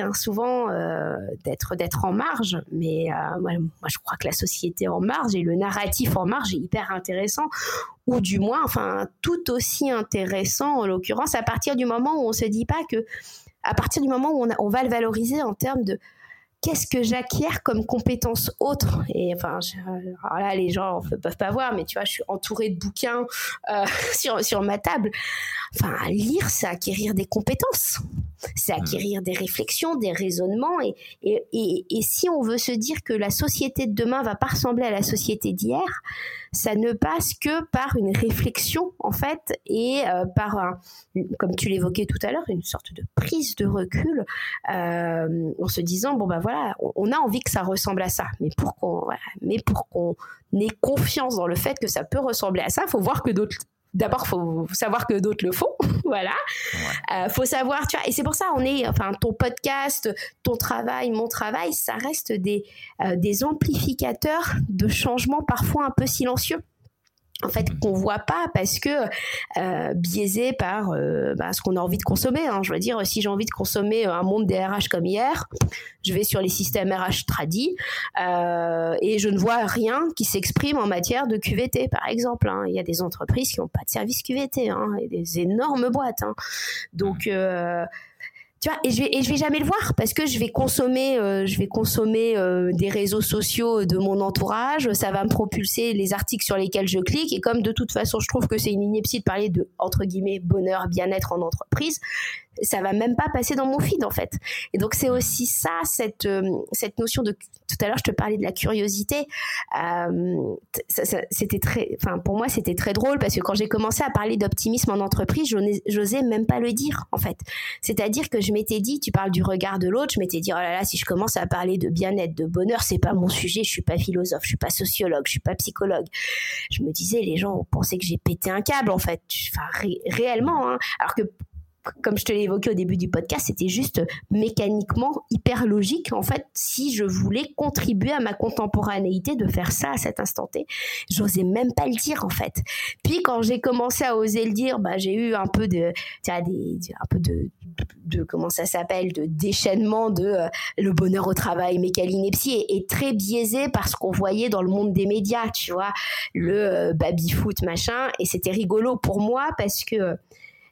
hein, souvent euh, d'être en marge. Mais euh, moi, je crois que la société en marge et le narratif en marge est hyper intéressant ou du moins, enfin, tout aussi intéressant en l'occurrence à partir du moment où on se dit pas que, à partir du moment où on, on va le valoriser en termes de qu'est-ce que j'acquiers comme compétences autres Et enfin, là, les gens ne peuvent pas voir, mais tu vois, je suis entourée de bouquins euh, [laughs] sur, sur ma table. Enfin, lire, c'est acquérir des compétences. c'est mmh. acquérir des réflexions, des raisonnements. Et, et, et, et, si on veut se dire que la société de demain va pas ressembler à la société d'hier, ça ne passe que par une réflexion en fait et euh, par, un, comme tu l'évoquais tout à l'heure, une sorte de prise de recul euh, en se disant bon ben voilà, on, a envie que ça ressemble à ça, mais pour qu'on voilà, mais pour qu'on ait confiance dans le fait que ça peut ressembler à ça, il faut voir que d'autres d'abord faut savoir que d'autres le font. [laughs] Voilà. Euh, faut savoir tu vois et c'est pour ça on est enfin ton podcast ton travail mon travail ça reste des euh, des amplificateurs de changements parfois un peu silencieux en fait qu'on voit pas parce que euh, biaisé par euh, bah, ce qu'on a envie de consommer. Hein. Je veux dire, si j'ai envie de consommer un monde des RH comme hier, je vais sur les systèmes RH tradis euh, et je ne vois rien qui s'exprime en matière de QVT, par exemple. Hein. Il y a des entreprises qui n'ont pas de service QVT, hein, et des énormes boîtes. Donc euh, tu vois, et je vais et je vais jamais le voir parce que je vais consommer euh, je vais consommer euh, des réseaux sociaux de mon entourage. Ça va me propulser les articles sur lesquels je clique. Et comme de toute façon je trouve que c'est une ineptie de parler de entre guillemets bonheur bien-être en entreprise ça va même pas passer dans mon feed en fait. Et donc c'est aussi ça, cette euh, cette notion de tout à l'heure je te parlais de la curiosité. Euh, c'était très, pour moi c'était très drôle parce que quand j'ai commencé à parler d'optimisme en entreprise, j'osais même pas le dire en fait. C'est-à-dire que je m'étais dit, tu parles du regard de l'autre, je m'étais dit oh là là si je commence à parler de bien-être, de bonheur, c'est pas mon sujet, je suis pas philosophe, je suis pas sociologue, je suis pas psychologue. Je me disais les gens pensaient que j'ai pété un câble en fait, enfin réellement. Hein. Alors que comme je te l'ai évoqué au début du podcast, c'était juste mécaniquement hyper logique en fait si je voulais contribuer à ma contemporanéité de faire ça à cet instant T. J'osais même pas le dire en fait. Puis quand j'ai commencé à oser le dire, bah j'ai eu un peu de tu des, un peu de, comment ça s'appelle de déchaînement de euh, le bonheur au travail, mais est, est, très biaisé par ce qu'on voyait dans le monde des médias, tu vois, le euh, baby foot machin et c'était rigolo pour moi parce que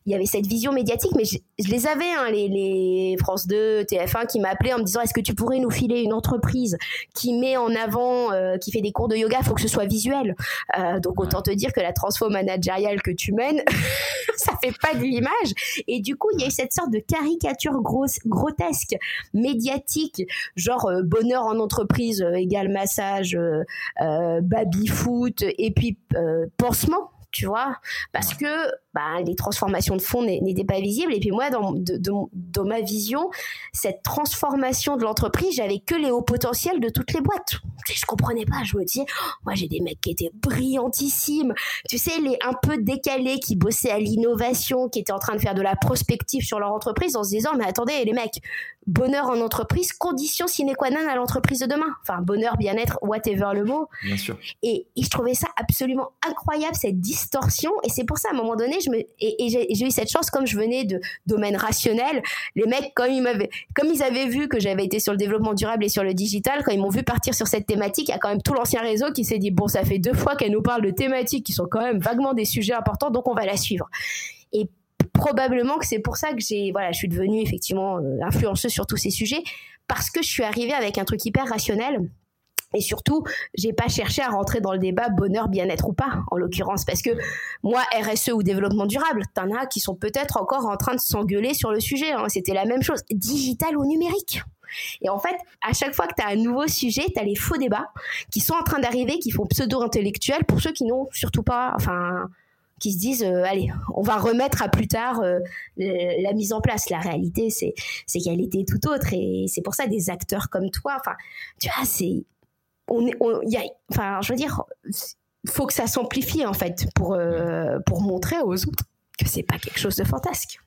il y avait cette vision médiatique, mais je, les avais, hein, les, les, France 2, TF1, qui m'appelaient en me disant est-ce que tu pourrais nous filer une entreprise qui met en avant, euh, qui fait des cours de yoga, il faut que ce soit visuel. Euh, donc autant te dire que la transfo managériale que tu mènes, [laughs] ça fait pas de l'image. Et du coup, il y a eu cette sorte de caricature grosse, grotesque, médiatique, genre euh, bonheur en entreprise égale massage, baby foot, et puis pansement tu vois, parce que bah, les transformations de fond n'étaient pas visibles. Et puis moi, dans, dans ma vision, cette transformation de l'entreprise, j'avais que les hauts potentiels de toutes les boîtes. Je comprenais pas. Je me disais, oh, moi j'ai des mecs qui étaient brillantissimes. Tu sais, les un peu décalés qui bossaient à l'innovation, qui étaient en train de faire de la prospective sur leur entreprise en se disant, mais attendez, les mecs, bonheur en entreprise, condition sine qua non à l'entreprise de demain. Enfin, bonheur, bien-être, whatever le mot. Bien sûr. Et, je trouvais ça absolument incroyable, cette distorsion. Et c'est pour ça, à un moment donné, me, et, j'ai eu cette chance, comme je venais de domaine rationnel, les mecs, comme ils m'avaient, comme ils avaient vu que j'avais été sur le développement durable et sur le digital, quand ils m'ont vu partir sur cette thématique, il y a quand même tout l'ancien réseau qui s'est dit, bon, ça fait deux fois qu'elle nous parle de thématiques qui sont quand même vaguement des sujets importants, donc on va la suivre. Et probablement que c'est pour ça que j'ai voilà je suis devenue effectivement euh, influenceuse sur tous ces sujets parce que je suis arrivée avec un truc hyper rationnel et surtout, j'ai pas cherché à rentrer dans le débat bonheur, bien-être ou pas, en l'occurrence, parce que moi, RSE ou développement durable, t'en as qui sont peut-être encore en train de s'engueuler sur le sujet. Hein. C'était la même chose, digital ou numérique. Et en fait, à chaque fois que tu as un nouveau sujet, tu as les faux débats qui sont en train d'arriver, qui font pseudo-intellectuels pour ceux qui n'ont surtout pas, enfin, qui se disent euh, allez on va remettre à plus tard euh, la mise en place la réalité c'est qu'elle était tout autre et c'est pour ça des acteurs comme toi enfin tu vois c'est on on, y a, enfin je veux dire faut que ça s'amplifie en fait pour euh, pour montrer aux autres que c'est pas quelque chose de fantasque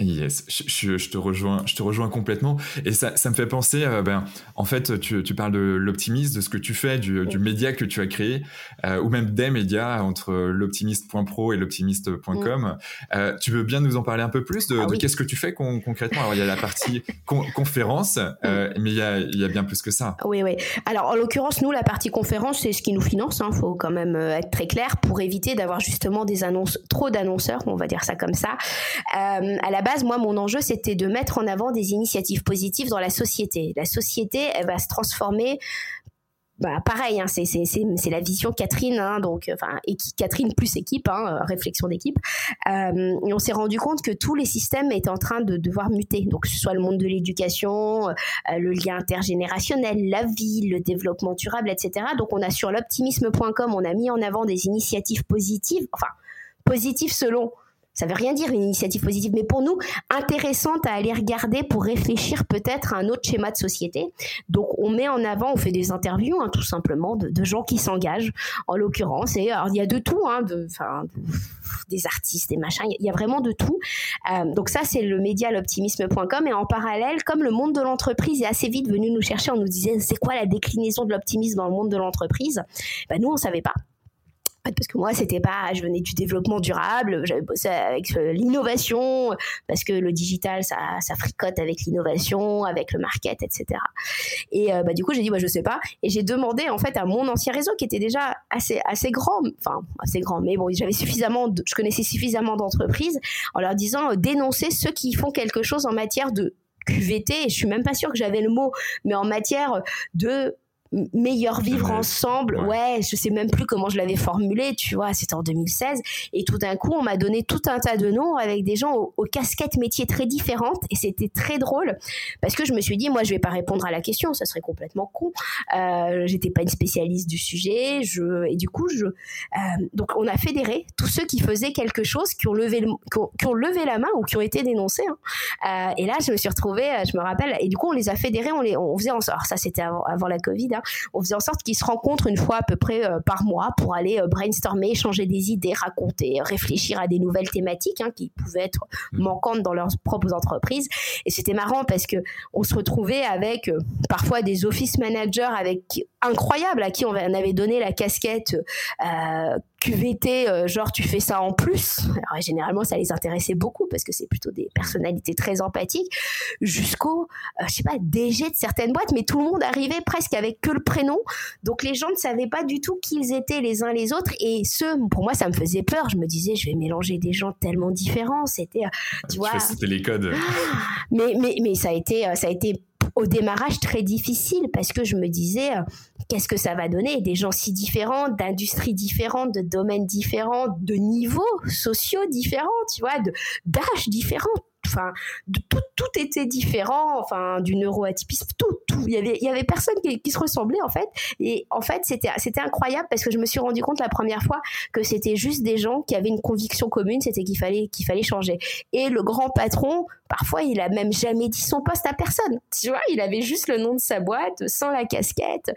Yes, je, je, te rejoins, je te rejoins complètement. Et ça, ça me fait penser, euh, ben, en fait, tu, tu parles de l'optimisme, de ce que tu fais, du, du média que tu as créé, euh, ou même des médias entre l'optimiste.pro et l'optimiste.com. Mm. Euh, tu veux bien nous en parler un peu plus de, ah de qu'est-ce que tu fais concrètement? Alors, il y a la partie conférence, euh, mm. mais il y, a, il y, a, bien plus que ça. Oui, oui. Alors, en l'occurrence, nous, la partie conférence, c'est ce qui nous finance. Il hein, faut quand même être très clair pour éviter d'avoir justement des annonces, trop d'annonceurs, on va dire ça comme ça. À la base, moi, mon enjeu, c'était de mettre en avant des initiatives positives dans la société. La société, elle va se transformer bah, pareil, hein, c'est, c'est, c'est, la vision Catherine, hein, donc enfin Catherine plus équipe, hein, réflexion d'équipe. Euh, on s'est rendu compte que tous les systèmes étaient en train de devoir muter. Donc que ce soit le monde de l'éducation, euh, le lien intergénérationnel, la vie, le développement durable, etc. Donc on a sur l'optimisme.com, on a mis en avant des initiatives positives, enfin positives selon ça veut rien dire une initiative positive, mais pour nous, intéressante à aller regarder pour réfléchir peut-être à un autre schéma de société. Donc on met en avant, on fait des interviews hein, tout simplement de, gens qui s'engagent, en l'occurrence. Et alors il y a de tout, hein, de, des artistes, des machins, il y, a vraiment de tout. Euh, donc ça c'est le média l'optimisme.com et en parallèle, comme le monde de l'entreprise est assez vite venu nous chercher, on nous disait c'est quoi la déclinaison de l'optimisme dans le monde de l'entreprise? Ben, Nous on savait pas parce que moi c'était pas je venais du développement durable j'avais bossé avec euh, l'innovation parce que le digital ça, fricote avec l'innovation avec le market etc et euh, bah du coup j'ai dit moi je sais pas. Et j'ai demandé en fait à mon ancien réseau qui était déjà assez assez grand enfin assez grand mais bon j'avais suffisamment je connaissais suffisamment d'entreprises en leur disant euh, dénoncer ceux qui font quelque chose en matière de QVT et je suis même pas sûre que j'avais le mot mais en matière de meilleur vivre ensemble. Ouais. je sais même plus comment je l'avais formulé, tu vois, c'était en 2016. Et tout d'un coup, on m'a donné tout un tas de noms avec des gens aux, casquettes métiers très différentes. Et c'était très drôle parce que je me suis dit, moi, je vais pas répondre à la question, ça serait complètement con. Euh, J'étais pas une spécialiste du sujet. Je, et du coup, je, euh, donc on a fédéré tous ceux qui faisaient quelque chose, qui ont levé, qui, ont, levé la main ou qui ont été dénoncés. Hein. Euh, et là, je me suis retrouvée, euh, je me rappelle, et du coup, on les a fédérés, on les, on faisait en sorte. Ça, c'était avant, avant, la Covid. Hein, on faisait en sorte qu'ils se rencontrent une fois à peu près euh, par mois pour aller euh, brainstormer, échanger des idées, raconter, réfléchir à des nouvelles thématiques hein, qui pouvaient être mmh. manquantes dans leurs propres entreprises. Et c'était marrant parce que on se retrouvait avec euh, parfois des office managers avec incroyables à qui on avait donné la casquette QVT, euh, genre tu fais ça en plus. Alors, généralement, ça les intéressait beaucoup parce que c'est plutôt des personnalités très empathiques, jusqu'au, euh, je sais pas, DG de certaines boîtes, mais tout le monde arrivait presque avec que le prénom. Donc les gens ne savaient pas du tout qui ils étaient les uns les autres. Et ce, pour moi, ça me faisait peur. Je me disais, je vais mélanger des gens tellement différents. C'était, euh, tu vois. C'était les codes. Mais, mais, mais ça a été, ça a été au démarrage très difficile parce que je me disais euh, qu'est-ce que ça va donner? Des gens si différents d'industries différentes de domaines différents de niveaux sociaux différents tu vois d'âges différents enfin tout, tout était différent enfin du neuroatypisme tout tout. Il y avait il y avait personne qui, se ressemblait en fait. Et en fait c'était c'était incroyable parce que je me suis rendu compte la première fois que c'était juste des gens qui avaient une conviction commune c'était qu'il fallait qu'il fallait changer. Et le grand patron parfois il a même jamais dit son poste à personne. Tu vois il avait juste le nom de sa boîte sans la casquette.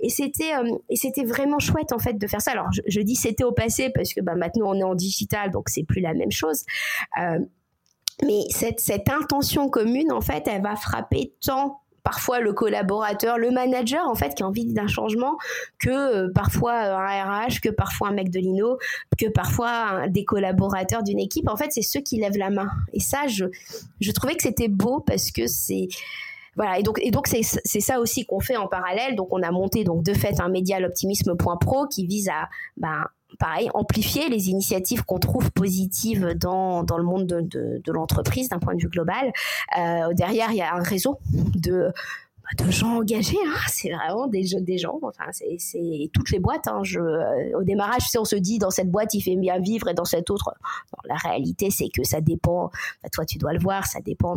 Et c'était euh, et c'était vraiment chouette en fait de faire ça. Alors je, dis c'était au passé parce que bah maintenant on est en digital donc c'est plus la même chose. Euh, mais cette, cette intention commune, en fait, elle va frapper tant parfois le collaborateur, le manager en fait qui a envie d'un changement que euh, parfois un RH, que parfois un mec de l'INO, que parfois des collaborateurs d'une équipe. En fait, c'est ceux qui lèvent la main. Et ça, je, je trouvais que c'était beau parce que c'est voilà et donc et donc c'est c'est ça aussi qu'on fait en parallèle donc on a monté donc de fait un média l'optimisme.pro qui vise à ben pareil, amplifier les initiatives qu'on trouve positives dans, le monde de, de, de l'entreprise d'un point de vue global. Euh, derrière, il y a un réseau de de gens engagés, hein. c'est vraiment des, gens, enfin c'est toutes les boîtes. Hein. Euh, au démarrage, on se dit dans cette boîte il fait bien vivre et dans cette autre, la réalité c'est que ça dépend, bah, toi tu dois le voir, ça dépend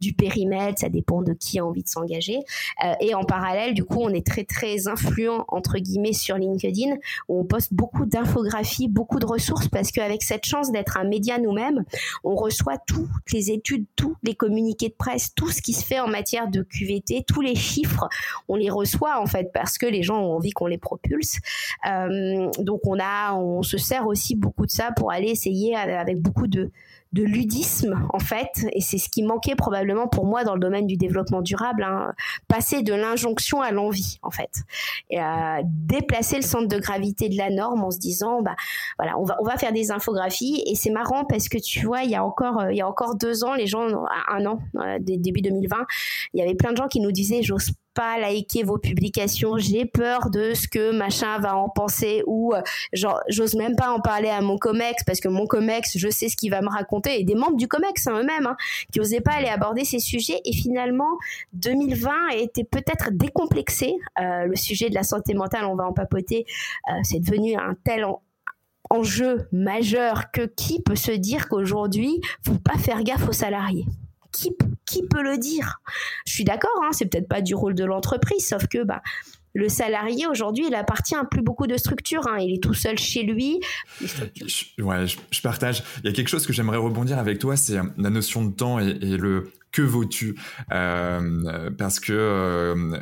du périmètre, ça dépend de qui a envie de s'engager. Euh, et en parallèle, du coup, on est très très influent entre guillemets sur LinkedIn où on poste beaucoup d'infographies, beaucoup de ressources parce qu'avec cette chance d'être un média nous-mêmes, on reçoit toutes les études, tous les communiqués de presse, tout ce qui se fait en matière de QVT, tous les chiffres, on les reçoit en fait parce que les gens ont envie qu'on les propulse. Euh, donc on a, on se sert aussi beaucoup de ça pour aller essayer avec beaucoup de de ludisme en fait et c'est ce qui manquait probablement pour moi dans le domaine du développement durable hein. passer de l'injonction à l'envie en fait et euh, déplacer le centre de gravité de la norme en se disant bah voilà on va on va faire des infographies et c'est marrant parce que tu vois il y a encore euh, il y a encore deux ans les gens un an euh, début 2020 il y avait plein de gens qui nous disaient j'ose pas liker vos publications, j'ai peur de ce que machin va en penser ou euh, genre j'ose même pas en parler à mon comex parce que mon comex, je sais ce qu'il va me raconter et des membres du comex hein, eux-mêmes hein, qui osaient pas aller aborder ces sujets. Et finalement 2020 a été peut-être décomplexé. Euh, le sujet de la santé mentale, on va en papoter, euh, c'est devenu un tel enjeu majeur que qui peut se dire qu'aujourd'hui, faut pas faire gaffe aux salariés? Qui, peut le dire? Je suis d'accord, hein, c'est peut-être pas du rôle de l'entreprise, sauf que bah, le salarié aujourd'hui, il appartient à plus beaucoup de structures. Hein. Il est tout seul chez lui. Je, ouais, je, partage. Il y a quelque chose que j'aimerais rebondir avec toi, c'est la notion de temps et, le que vaut-tu euh, Parce que euh,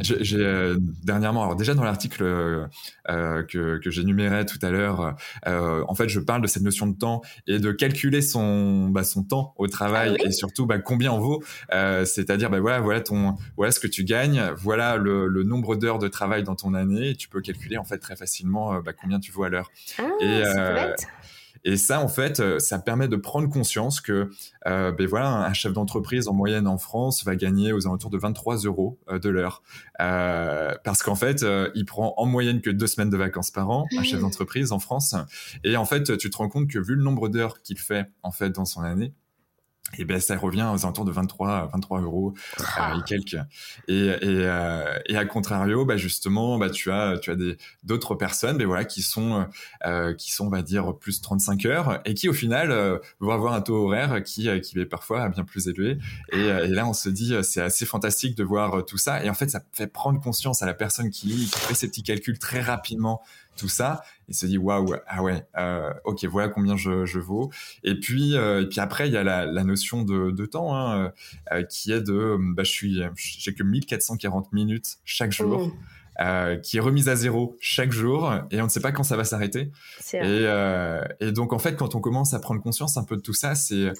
j'ai euh, dernièrement, alors déjà dans l'article euh, que, que j'énumérais tout à l'heure, euh, en fait, je parle de cette notion de temps et de calculer son bah, son temps au travail ah et surtout bah, combien en vaut. C'est-à-dire, bah, voilà, voilà ton, voilà ce que tu gagnes, voilà le, le nombre d'heures de travail dans ton année. Et tu peux calculer en fait très facilement bah, combien tu vaux à l'heure. Ah, et, et ça, en fait, euh, ça permet de prendre conscience que, euh, ben voilà, un chef d'entreprise en moyenne en France va gagner aux alentours de 23 euros euh, de l'heure, euh, parce qu'en fait, euh, il prend en moyenne que deux semaines de vacances par an, un chef d'entreprise en France, et en fait, tu te rends compte que vu le nombre d'heures qu'il fait en fait dans son année, et ben ça revient aux alentours de 23 23 euros euh, ah. et quelques. Et et, euh, et à contrario bah justement bah tu as tu as des d'autres personnes ben voilà qui sont euh, qui sont on va dire plus 35 heures et qui au final euh, vont avoir un taux horaire qui euh, qui est parfois bien plus élevé. Et, et là on se dit c'est assez fantastique de voir tout ça. Et en fait ça fait prendre conscience à la personne qui, qui fait ces petits calculs très rapidement tout ça il se dit waouh ah ouais euh, ok voilà combien je, je vaux et puis euh, et puis après il y a la, la notion de, de temps hein, euh, qui est de bah je suis j'ai que 1440 minutes chaque jour mmh. Euh, qui est remise à zéro chaque jour et on ne sait pas quand ça va s'arrêter. Et, euh, et donc en fait, quand on commence à prendre conscience un peu de tout ça, c'est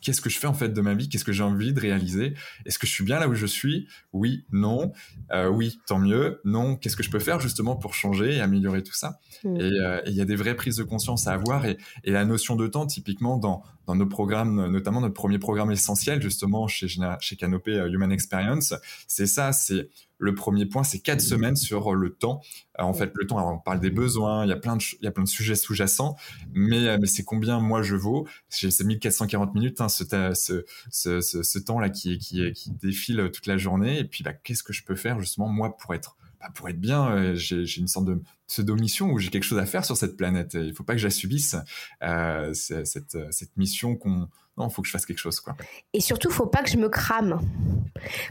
qu'est-ce que je fais en fait de ma vie? Qu'est-ce que j'ai envie de réaliser? Est-ce que je suis bien là où je suis? Oui, non. Euh, oui, tant mieux. Non, qu'est-ce que je peux faire justement pour changer et améliorer tout ça? Mmh. Euh, et il y a des vraies prises de conscience à avoir et, et la notion de temps, typiquement dans, dans nos programmes, notamment notre premier programme essentiel justement chez, chez Canopé euh, Human Experience, c'est ça, c'est le premier point, c'est quatre semaines sur le temps. Euh, en fait, le temps, alors on parle des besoins, il y a plein de, il y a plein de sujets sous-jacents, mais, euh, mais c'est combien moi je vaux? C'est 1440 minutes, hein, ce, ce, ce, ce, temps-là qui, qui, qui défile toute la journée. Et puis, bah, qu'est-ce que je peux faire justement moi pour être bah, pour être bien, euh, j'ai une sorte de pseudo-mission où j'ai quelque chose à faire sur cette planète? Il ne faut pas que j'assubisse euh, cette, cette mission qu'on non, il faut que je fasse quelque chose. Quoi. Et surtout, il faut pas que je me crame.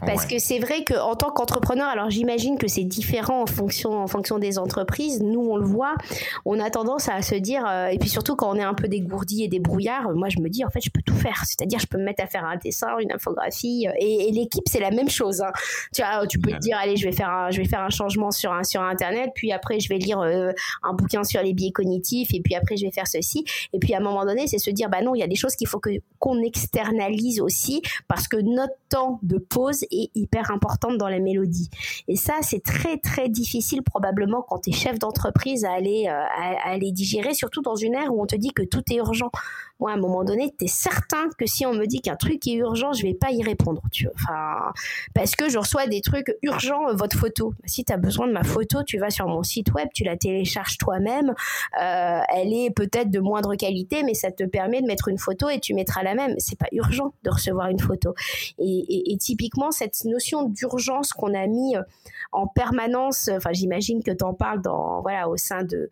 Parce que c'est vrai qu'en tant qu'entrepreneur, alors j'imagine que c'est différent en fonction, en fonction des entreprises. Nous, on le voit, on a tendance à se dire, euh, et puis surtout quand on est un peu dégourdi et débrouillard, moi je me dis, en fait, je peux tout faire. C'est-à-dire, je peux me mettre à faire un dessin, une infographie, euh, et, l'équipe, c'est la même chose. Hein. Tu, vois, tu peux te dire, allez, je vais, faire un, je vais faire un changement sur, un, sur Internet, puis après, je vais lire euh, un bouquin sur les biais cognitifs, et puis après, je vais faire ceci. Et puis à un moment donné, c'est se dire, bah non, il y a des choses qu'il faut que qu'on externalise aussi parce que notre temps de pause est hyper importante dans la mélodie. Et ça, c'est très très difficile probablement quand tu es chef d'entreprise à aller, euh, à, aller digérer, surtout dans une ère où on te dit que tout est urgent moi, à un moment donné, tu es certain que si on me dit qu'un truc est urgent, je vais pas y répondre. Tu vois. Enfin, parce que je reçois des trucs urgents, euh, votre photo. Si tu as besoin de ma photo, tu vas sur mon site web, tu la télécharges toi-même. Euh, elle est peut-être de moindre qualité, mais ça te permet de mettre une photo et tu mettras la même. C'est pas urgent de recevoir une photo. Et, typiquement, cette notion d'urgence qu'on a mis euh, en permanence, enfin, j'imagine que tu en parles dans, voilà, au sein de,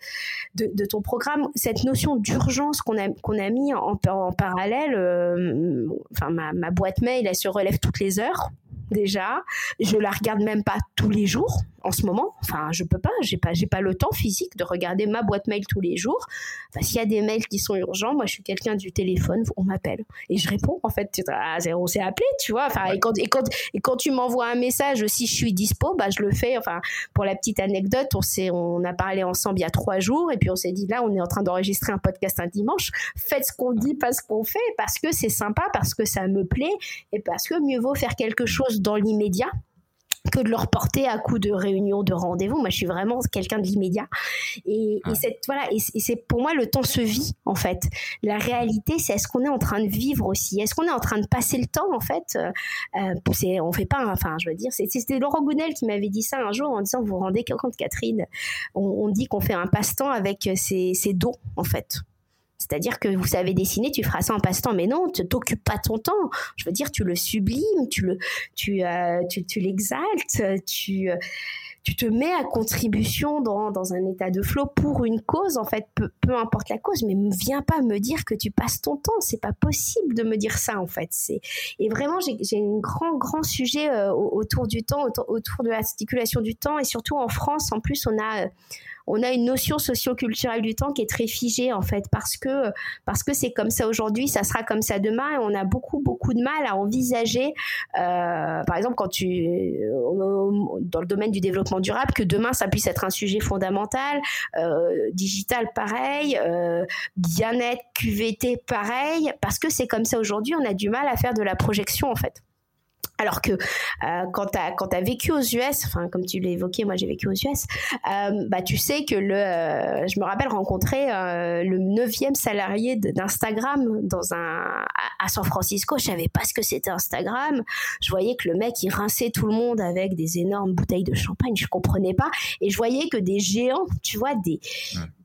de, ton programme, cette notion d'urgence qu'on a, qu'on a mis en, parallèle, euh, enfin ma, boîte mail, elle se relève toutes les heures déjà. Je la regarde même pas tous les jours en ce moment. Enfin, je peux pas, j'ai pas, j'ai pas le temps physique de regarder ma boîte mail tous les jours. Enfin, s'il y a des mails qui sont urgents, moi, je suis quelqu'un du téléphone, on m'appelle et je réponds. En fait, ah, on s'est appelé, tu vois. Enfin, et quand, et quand, et quand tu m'envoies un message, si je suis dispo, bah, je le fais. Enfin, pour la petite anecdote, on s'est, on a parlé ensemble il y a trois jours et puis on s'est dit là, on est en train d'enregistrer un podcast un dimanche. Faites ce qu'on dit, pas ce qu'on fait, parce que c'est sympa, parce que ça me plaît et parce que mieux vaut faire quelque chose dans l'immédiat que de leur porter à coup de réunion, de rendez-vous. Moi, je suis vraiment quelqu'un de l'immédiat. Et, voilà, et, c'est pour moi le temps se vit en fait. La réalité, c'est est-ce qu'on est en train de vivre aussi? Est-ce qu'on est en train de passer le temps en fait? Euh, euh On fait pas, enfin, je veux dire, c'était Laurent Gounel qui m'avait dit ça un jour en disant vous vous rendez compte, Catherine, on, dit qu'on fait un passe-temps avec ses, ses dons en fait. C'est-à-dire que vous savez dessiner, tu feras ça en passe-temps, mais non, tu t'occupes pas ton temps. Je veux dire, tu le sublimes, tu le, tu, euh, tu, tu l'exaltes, tu, euh, tu te mets à contribution dans, dans, un état de flow pour une cause, en fait, peu, peu importe la cause, mais ne viens pas me dire que tu passes ton temps. C'est pas possible de me dire ça, en fait. C'est, et vraiment, j'ai un grand, grand sujet euh, autour du temps, autour, autour de l'articulation du temps, et surtout en France, en plus, on a on a une notion socioculturelle du temps qui est très figée en fait parce que parce que c'est comme ça aujourd'hui, ça sera comme ça demain et on a beaucoup beaucoup de mal à envisager, euh, par exemple quand tu dans le domaine du développement durable que demain ça puisse être un sujet fondamental, euh, digital pareil, euh, bien-être QVT pareil parce que c'est comme ça aujourd'hui, on a du mal à faire de la projection en fait. Alors que euh, quand tu as, vécu aux US, enfin comme tu l'as évoqué, moi j'ai vécu aux US, euh, bah tu sais que euh, je me rappelle rencontrer le neuvième salarié d'Instagram dans un à San Francisco. Je savais pas ce que c'était Instagram. Je voyais que le mec il rinçait tout le monde avec des énormes bouteilles de champagne. Je comprenais pas et je voyais que des géants, tu vois, des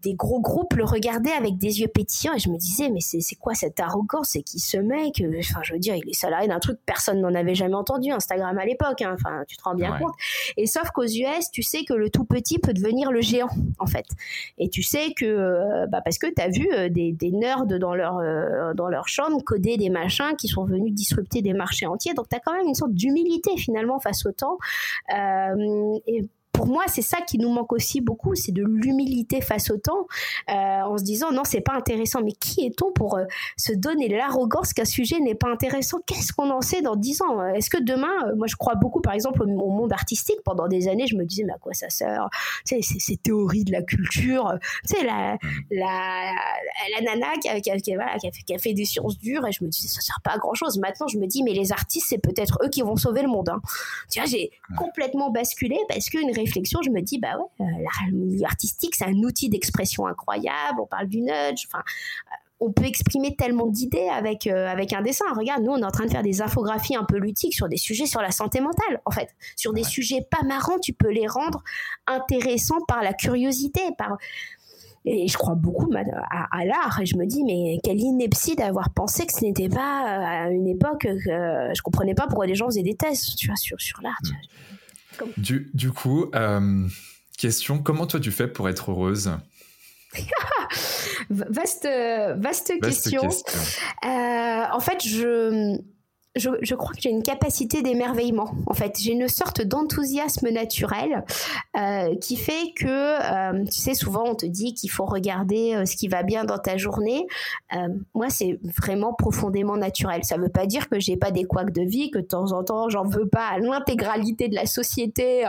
des gros groupes le regardaient avec des yeux pétillants et je me disais mais c'est quoi cette arrogance? C'est qui ce mec? Enfin je veux dire il est salarié d'un truc personne n'en avait jamais entendu Instagram à l'époque. Hein. Enfin, tu te rends bien compte. Et sauf qu'aux US, tu sais que le tout petit peut devenir le géant, en fait. Et tu sais que, euh, bah, parce que tu as vu euh, des, des, nerds dans leur, euh, dans leur chambre coder des machins qui sont venus disrupter des marchés entiers. Donc, tu as quand même une sorte d'humilité, finalement, face au temps. et pour moi, c'est ça qui nous manque aussi beaucoup, c'est de l'humilité face au temps, euh, en se disant non, c'est pas intéressant. Mais qui est-on pour euh, se donner l'arrogance qu'un sujet n'est pas intéressant? Qu'est-ce qu'on en sait dans dix ans? Est-ce que demain, euh, moi je crois beaucoup par exemple au, monde artistique. Pendant des années, je me disais mais à quoi ça sert? Tu sais, ces théories de la culture. Tu sais, la, la, la nana qui a, qui, a, qui, a, qui, a fait, des sciences dures et je me disais ça sert pas à grand chose. Maintenant, je me dis mais les artistes, c'est peut-être eux qui vont sauver le monde. Hein. Tu vois, j'ai complètement basculé parce qu'une réflexion, je me dis, bah ouais, euh, milieu artistique, c'est un outil d'expression incroyable. On parle du nudge. Enfin, euh, on peut exprimer tellement d'idées avec, euh, avec un dessin. Regarde, nous, on est en train de faire des infographies un peu ludiques sur des sujets sur la santé mentale, en fait. Sur des sujets pas marrants, tu peux les rendre intéressants par la curiosité, par... Et je crois beaucoup à, l'art et je me dis mais quelle ineptie d'avoir pensé que ce n'était pas à une époque que je comprenais pas pourquoi les gens faisaient des thèses tu vois sur sur l'art. Du, du, coup, euh, question, comment toi tu fais pour être heureuse? [laughs] Vaste, vaste, question. Euh, en fait, je, je, crois que j'ai une capacité d'émerveillement. En fait, j'ai une sorte d'enthousiasme naturel euh, qui fait que, euh, tu sais, souvent on te dit qu'il faut regarder euh, ce qui va bien dans ta journée. moi, c'est vraiment profondément naturel. Ça ne veut pas dire que j'ai pas des couacs de vie, que de temps en temps, j'en veux pas à l'intégralité de la société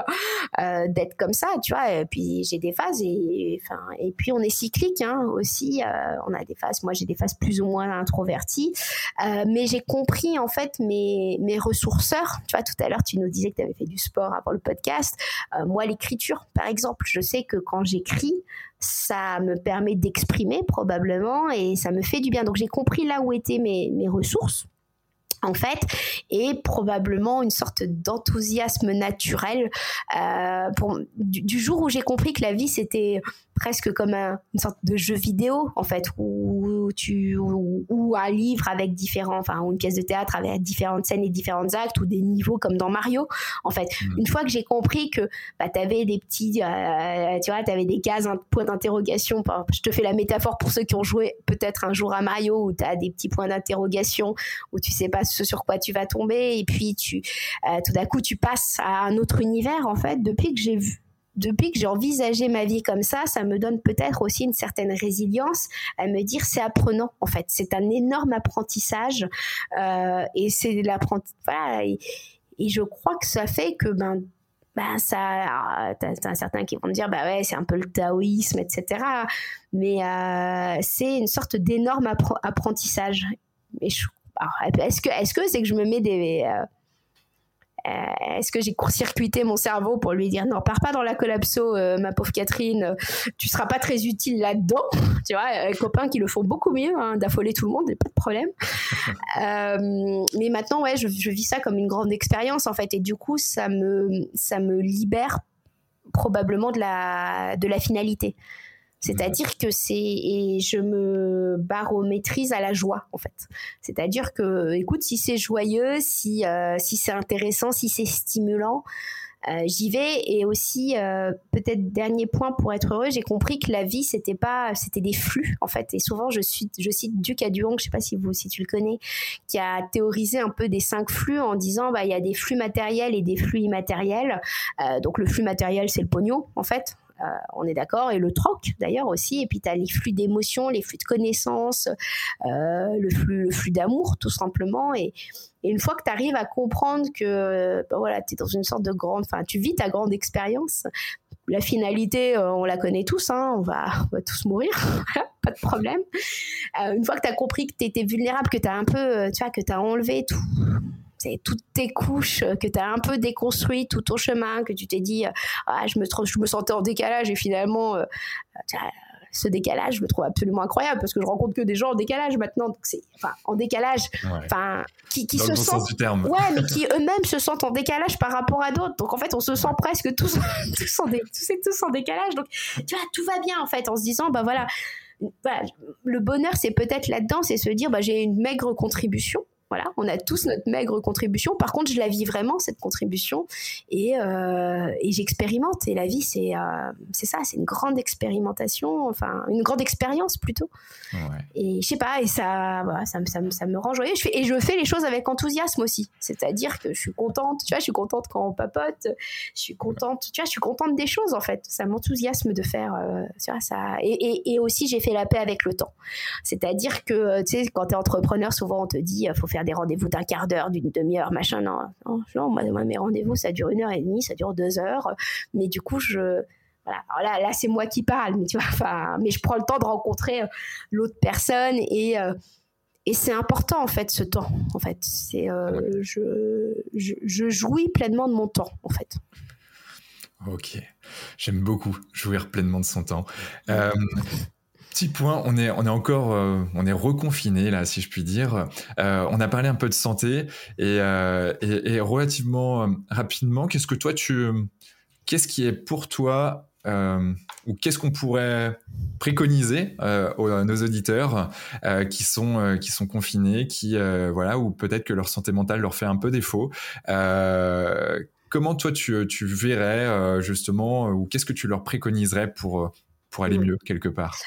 d'être comme ça, tu vois. Et puis j'ai des phases et, et puis on est cyclique hein, aussi. on a des phases. Moi, j'ai des phases plus ou moins introverties, mais j'ai compris en fait mes, mes ressourceurs. Tu vois, tout à l'heure, tu nous disais que tu avais fait du sport avant le podcast. Euh, moi, l'écriture, par exemple, je sais que quand j'écris, ça me permet d'exprimer probablement et ça me fait du bien. Donc, j'ai compris là où étaient mes, mes ressources en fait, et probablement une sorte d'enthousiasme naturel euh, pour, du, jour où j'ai compris que la vie c'était presque comme un, une sorte de jeu vidéo en fait où tu ou, un livre avec différents enfin ou une pièce de théâtre avec différentes scènes et différents actes ou des niveaux comme dans Mario en fait mmh. une fois que j'ai compris que bah, tu avais des petits euh, tu vois tu avais des cases un point d'interrogation je te fais la métaphore pour ceux qui ont joué peut-être un jour à Mario où tu as des petits points d'interrogation où tu sais pas ce sur quoi tu vas tomber et puis tu euh, tout d'un coup tu passes à un autre univers en fait depuis que j'ai vu depuis que j'ai envisagé ma vie comme ça, ça me donne peut-être aussi une certaine résilience à me dire c'est apprenant en fait, c'est un énorme apprentissage euh, et c'est l'apprentissage. Et, je crois que ça fait que ben ben ça, t'as certains qui vont me dire bah ouais c'est un peu le taoïsme etc. Mais euh, c'est une sorte d'énorme apprentissage. Mais est-ce que est-ce que c'est que je me mets des euh, est-ce que j'ai court-circuité mon cerveau pour lui dire non, pars pas dans la collapso, ma pauvre Catherine, tu seras pas très utile là-dedans. [laughs] tu vois, les copains qui le font beaucoup mieux, hein, d'affoler tout le monde, pas de problème. [laughs] mais maintenant, ouais, je, je, vis ça comme une grande expérience en fait, et du coup, ça me, ça me libère probablement de la, de la finalité. C'est-à-dire que c'est et je me barométrise à la joie en fait. C'est-à-dire que écoute si c'est joyeux, si euh, si c'est intéressant, si c'est stimulant, euh, j'y vais et aussi euh, peut-être dernier point pour être heureux, j'ai compris que la vie c'était pas c'était des flux en fait et souvent je suis je cite Duc Aduong, je sais pas si vous si tu le connais, qui a théorisé un peu des cinq flux en disant bah il y a des flux matériels et des flux immatériels. donc le flux matériel c'est le pognon en fait euh, on est d'accord, et le troc d'ailleurs aussi, et puis tu as les flux d'émotions, les flux de connaissances, euh, le flux, le flux d'amour tout simplement, et, une fois que tu arrives à comprendre que bah voilà, tu dans une sorte de grande, enfin tu vis ta grande expérience, la finalité, euh, on la connaît tous, hein, on, va, on, va, tous mourir, [laughs] pas de problème. une fois que tu as compris que tu étais vulnérable, que tu as un peu, tu vois, que tu as enlevé tout, toutes tes couches euh, que tu as un peu déconstruites tout ton chemin, que tu t'es dit, euh, ah, je, me, je me sentais en décalage et finalement, euh, ce décalage, je le trouve absolument incroyable parce que je rencontre que des gens en décalage maintenant. Donc c'est, enfin, en décalage, enfin, qui, qui se sentent, ouais, mais [laughs] qui eux-mêmes se sentent en décalage par rapport à d'autres. Donc en fait, on se sent presque tous, [laughs] tous, en, tous en décalage. Donc tu vois, tout va bien en fait en se disant, bah voilà. le bonheur, c'est peut-être là-dedans, c'est se dire, bah, j'ai une maigre contribution, voilà, on a tous notre maigre contribution. Par contre, je la vis vraiment cette contribution et, euh, j'expérimente. Et la vie, c'est euh, c'est ça, c'est une grande expérimentation, enfin une grande expérience plutôt. Et je sais pas, et ça, ça, ça, me rend joyeux. Je fais, et je fais les choses avec enthousiasme aussi. C'est-à-dire que je suis contente. Tu vois, je suis contente quand on papote. Je suis contente. Tu vois, je suis contente des choses en fait. Ça m'enthousiasme de faire. Euh, tu vois, ça. Et, et, aussi, j'ai fait la paix avec le temps. C'est-à-dire que tu sais, quand tu es entrepreneur, souvent on te dit, faut faire des rendez-vous d'un quart d'heure, d'une demi-heure, machin. Non, non, moi, mes rendez-vous, ça dure une heure et demie, ça dure deux heures. Mais du coup, je. Voilà. là, là c'est moi qui parle, mais tu vois, enfin, mais je prends le temps de rencontrer euh, l'autre personne et. Euh, et c'est important en fait ce temps en fait c'est euh, je, je, jouis pleinement de mon temps en fait ok j'aime beaucoup jouir pleinement de son temps Petit point, on est, on est encore, euh, on est reconfiné là, si je puis dire. Euh, on a parlé un peu de santé et, euh, et, relativement rapidement, qu'est-ce que toi tu, qu'est-ce qui est pour toi ou qu'est-ce qu'on pourrait préconiser à nos auditeurs qui sont qui sont confinés, qui voilà, ou peut-être que leur santé mentale leur fait un peu défaut. comment toi tu, tu verrais justement, ou qu'est-ce que tu leur préconiserais pour pour aller mmh. mieux quelque part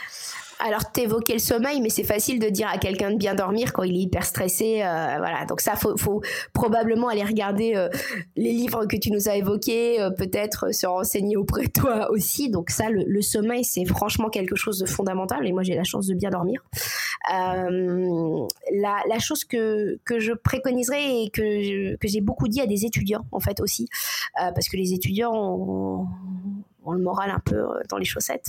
alors, t'évoquais le sommeil, mais c'est facile de dire à quelqu'un de bien dormir quand il est hyper stressé. Euh, voilà, donc ça, faut, faut probablement aller regarder euh, les livres que tu nous as évoqués, euh, peut-être se renseigner auprès de toi aussi. Donc ça, le, sommeil, c'est franchement quelque chose de fondamental. Et moi, j'ai la chance de bien dormir. La, la, chose que, que je préconiserais et que, que j'ai beaucoup dit à des étudiants, en fait, aussi, parce que les étudiants ont le moral un peu euh, dans les chaussettes,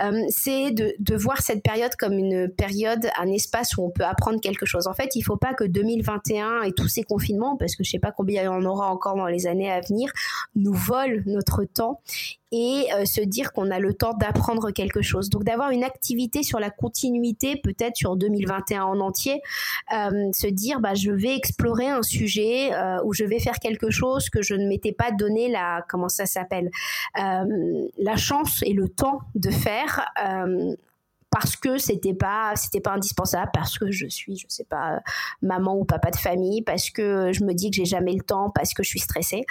euh, c'est de, de, voir cette période comme une période, un espace où on peut apprendre quelque chose. En fait, il ne faut pas que 2021 et tous ces confinements, parce que je ne sais pas combien il y en aura encore dans les années à venir, nous volent notre temps et euh, se dire qu'on a le temps d'apprendre quelque chose. Donc d'avoir une activité sur la continuité, peut-être sur 2021 en entier, euh, se dire bah, je vais explorer un sujet euh, ou je vais faire quelque chose que je ne m'étais pas donné la, comment ça s'appelle, la chance et le temps de faire parce que c'était pas c'était pas indispensable parce que je suis je sais pas maman ou papa de famille parce que je me dis que j'ai jamais le temps parce que je suis stressée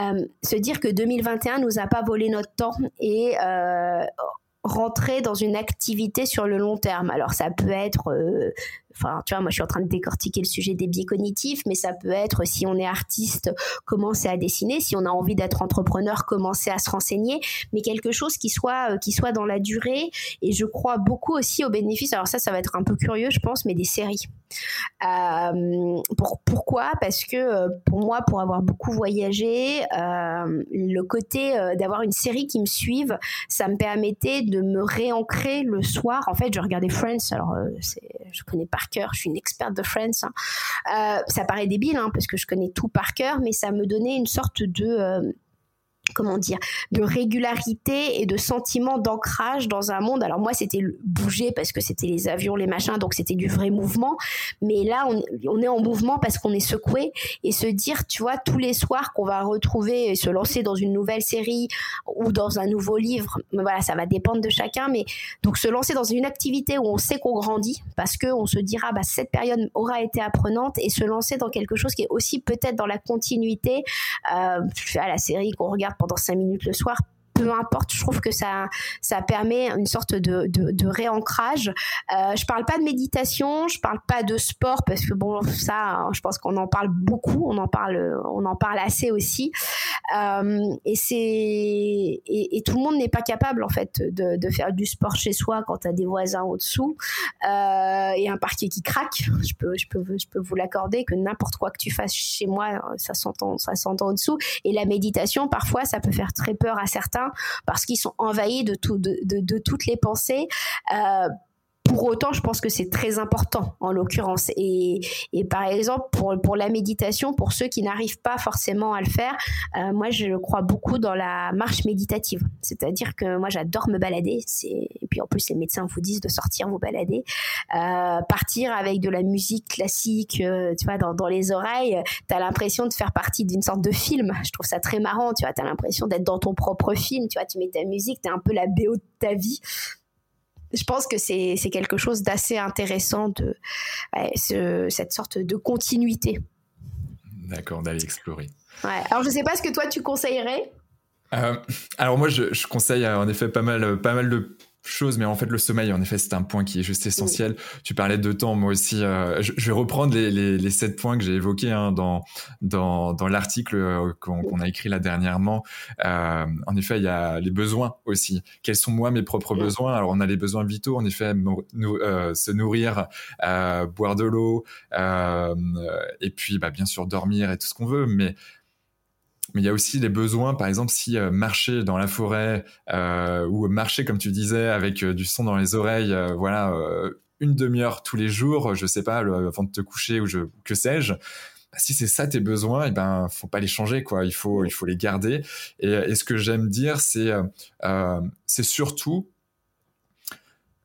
euh, se dire que 2021 nous a pas volé notre temps et euh, rentrer dans une activité sur le long terme. Alors ça peut être euh, enfin, tu vois, moi je suis en train de décortiquer le sujet des biais cognitifs, mais ça peut être si on est artiste, commencer à dessiner, si on a envie d'être entrepreneur, commencer à se renseigner, mais quelque chose qui soit euh, qui soit dans la durée. Et je crois beaucoup aussi au bénéfice. Alors ça, ça va être un peu curieux, je pense, mais des séries. Euh, pour, pourquoi? Parce que euh, pour moi, pour avoir beaucoup voyagé, le côté d'avoir une série qui me suive, ça me permettait de me réancrer le soir. En fait, je regardais Friends, alors je connais cœur, je suis une experte de Friends. Hein. ça paraît débile, hein, parce que je connais tout par cœur, mais ça me donnait une sorte de comment dire, de régularité et de sentiment d'ancrage dans un monde. Alors moi, c'était bouger parce que c'était les avions, les machins, donc c'était du vrai mouvement. Mais là, on, est en mouvement parce qu'on est secoué et se dire, tu vois, tous les soirs qu'on va retrouver et se lancer dans une nouvelle série ou dans un nouveau livre. Voilà, ça va dépendre de chacun. Mais donc se lancer dans une activité où on sait qu'on grandit parce que on se dira, bah cette période aura été apprenante et se lancer dans quelque chose qui est aussi peut-être dans la continuité. Euh, à la série qu'on regarde pendant cinq minutes le soir peu importe, je trouve que ça, ça permet une sorte de, de, réancrage. Euh, je parle pas de méditation, je parle pas de sport parce que bon, ça, je pense qu'on en parle beaucoup, on en parle, on en parle assez aussi. Euh, et c'est et, tout le monde n'est pas capable en fait de, de faire du sport chez soi quand tu as des voisins au-dessous euh, et un parquet qui craque. Je peux, je peux, je peux vous l'accorder que n'importe quoi que tu fasses chez moi, ça s'entend, ça s'entend au-dessous. Et la méditation, parfois, ça peut faire très peur à certains parce qu'ils sont envahis de, tout, de, de, toutes les pensées. Euh, pour autant, je pense que c'est très important en l'occurrence. Et, et, par exemple, pour, pour la méditation, pour ceux qui n'arrivent pas forcément à le faire, euh, moi, je crois beaucoup dans la marche méditative. C'est-à-dire que moi, j'adore me balader. Et puis en plus, les médecins vous disent de sortir vous balader. Euh, partir avec de la musique classique, euh, tu vois, dans, dans les oreilles, tu as l'impression de faire partie d'une sorte de film. Je trouve ça très marrant, tu vois. Tu as l'impression d'être dans ton propre film, tu vois. Tu mets ta musique, tu es un peu la BO de ta vie je pense que c'est quelque chose d'assez intéressant de cette sorte de continuité. D'accord, d'aller explorer. Alors je ne sais pas ce que toi tu conseillerais. Euh, alors moi je, je, conseille en effet pas mal, pas mal de chose, mais en fait le sommeil, en effet, c'est un point qui est juste essentiel. Tu parlais de temps, moi aussi. Euh, je, vais reprendre les, les, les sept points que j'ai évoqués hein, dans dans, dans l'article euh, qu'on a écrit là dernièrement. Euh, en effet, il y a les besoins aussi. Quels sont moi mes propres besoins? Alors on a les besoins vitaux, en effet, nous, euh, se nourrir, boire de l'eau, et puis bah, bien sûr dormir et tout ce qu'on veut, mais mais il y a aussi les besoins, par exemple, si euh, marcher dans la forêt euh, ou marcher, comme tu disais, avec euh, du son dans les oreilles, voilà, une demi-heure tous les jours, je sais pas, avant de te coucher ou je, que sais-je. Bah, si c'est ça tes besoins, et eh ben faut pas les changer quoi. Il faut il faut les garder. Et, ce que j'aime dire, c'est c'est surtout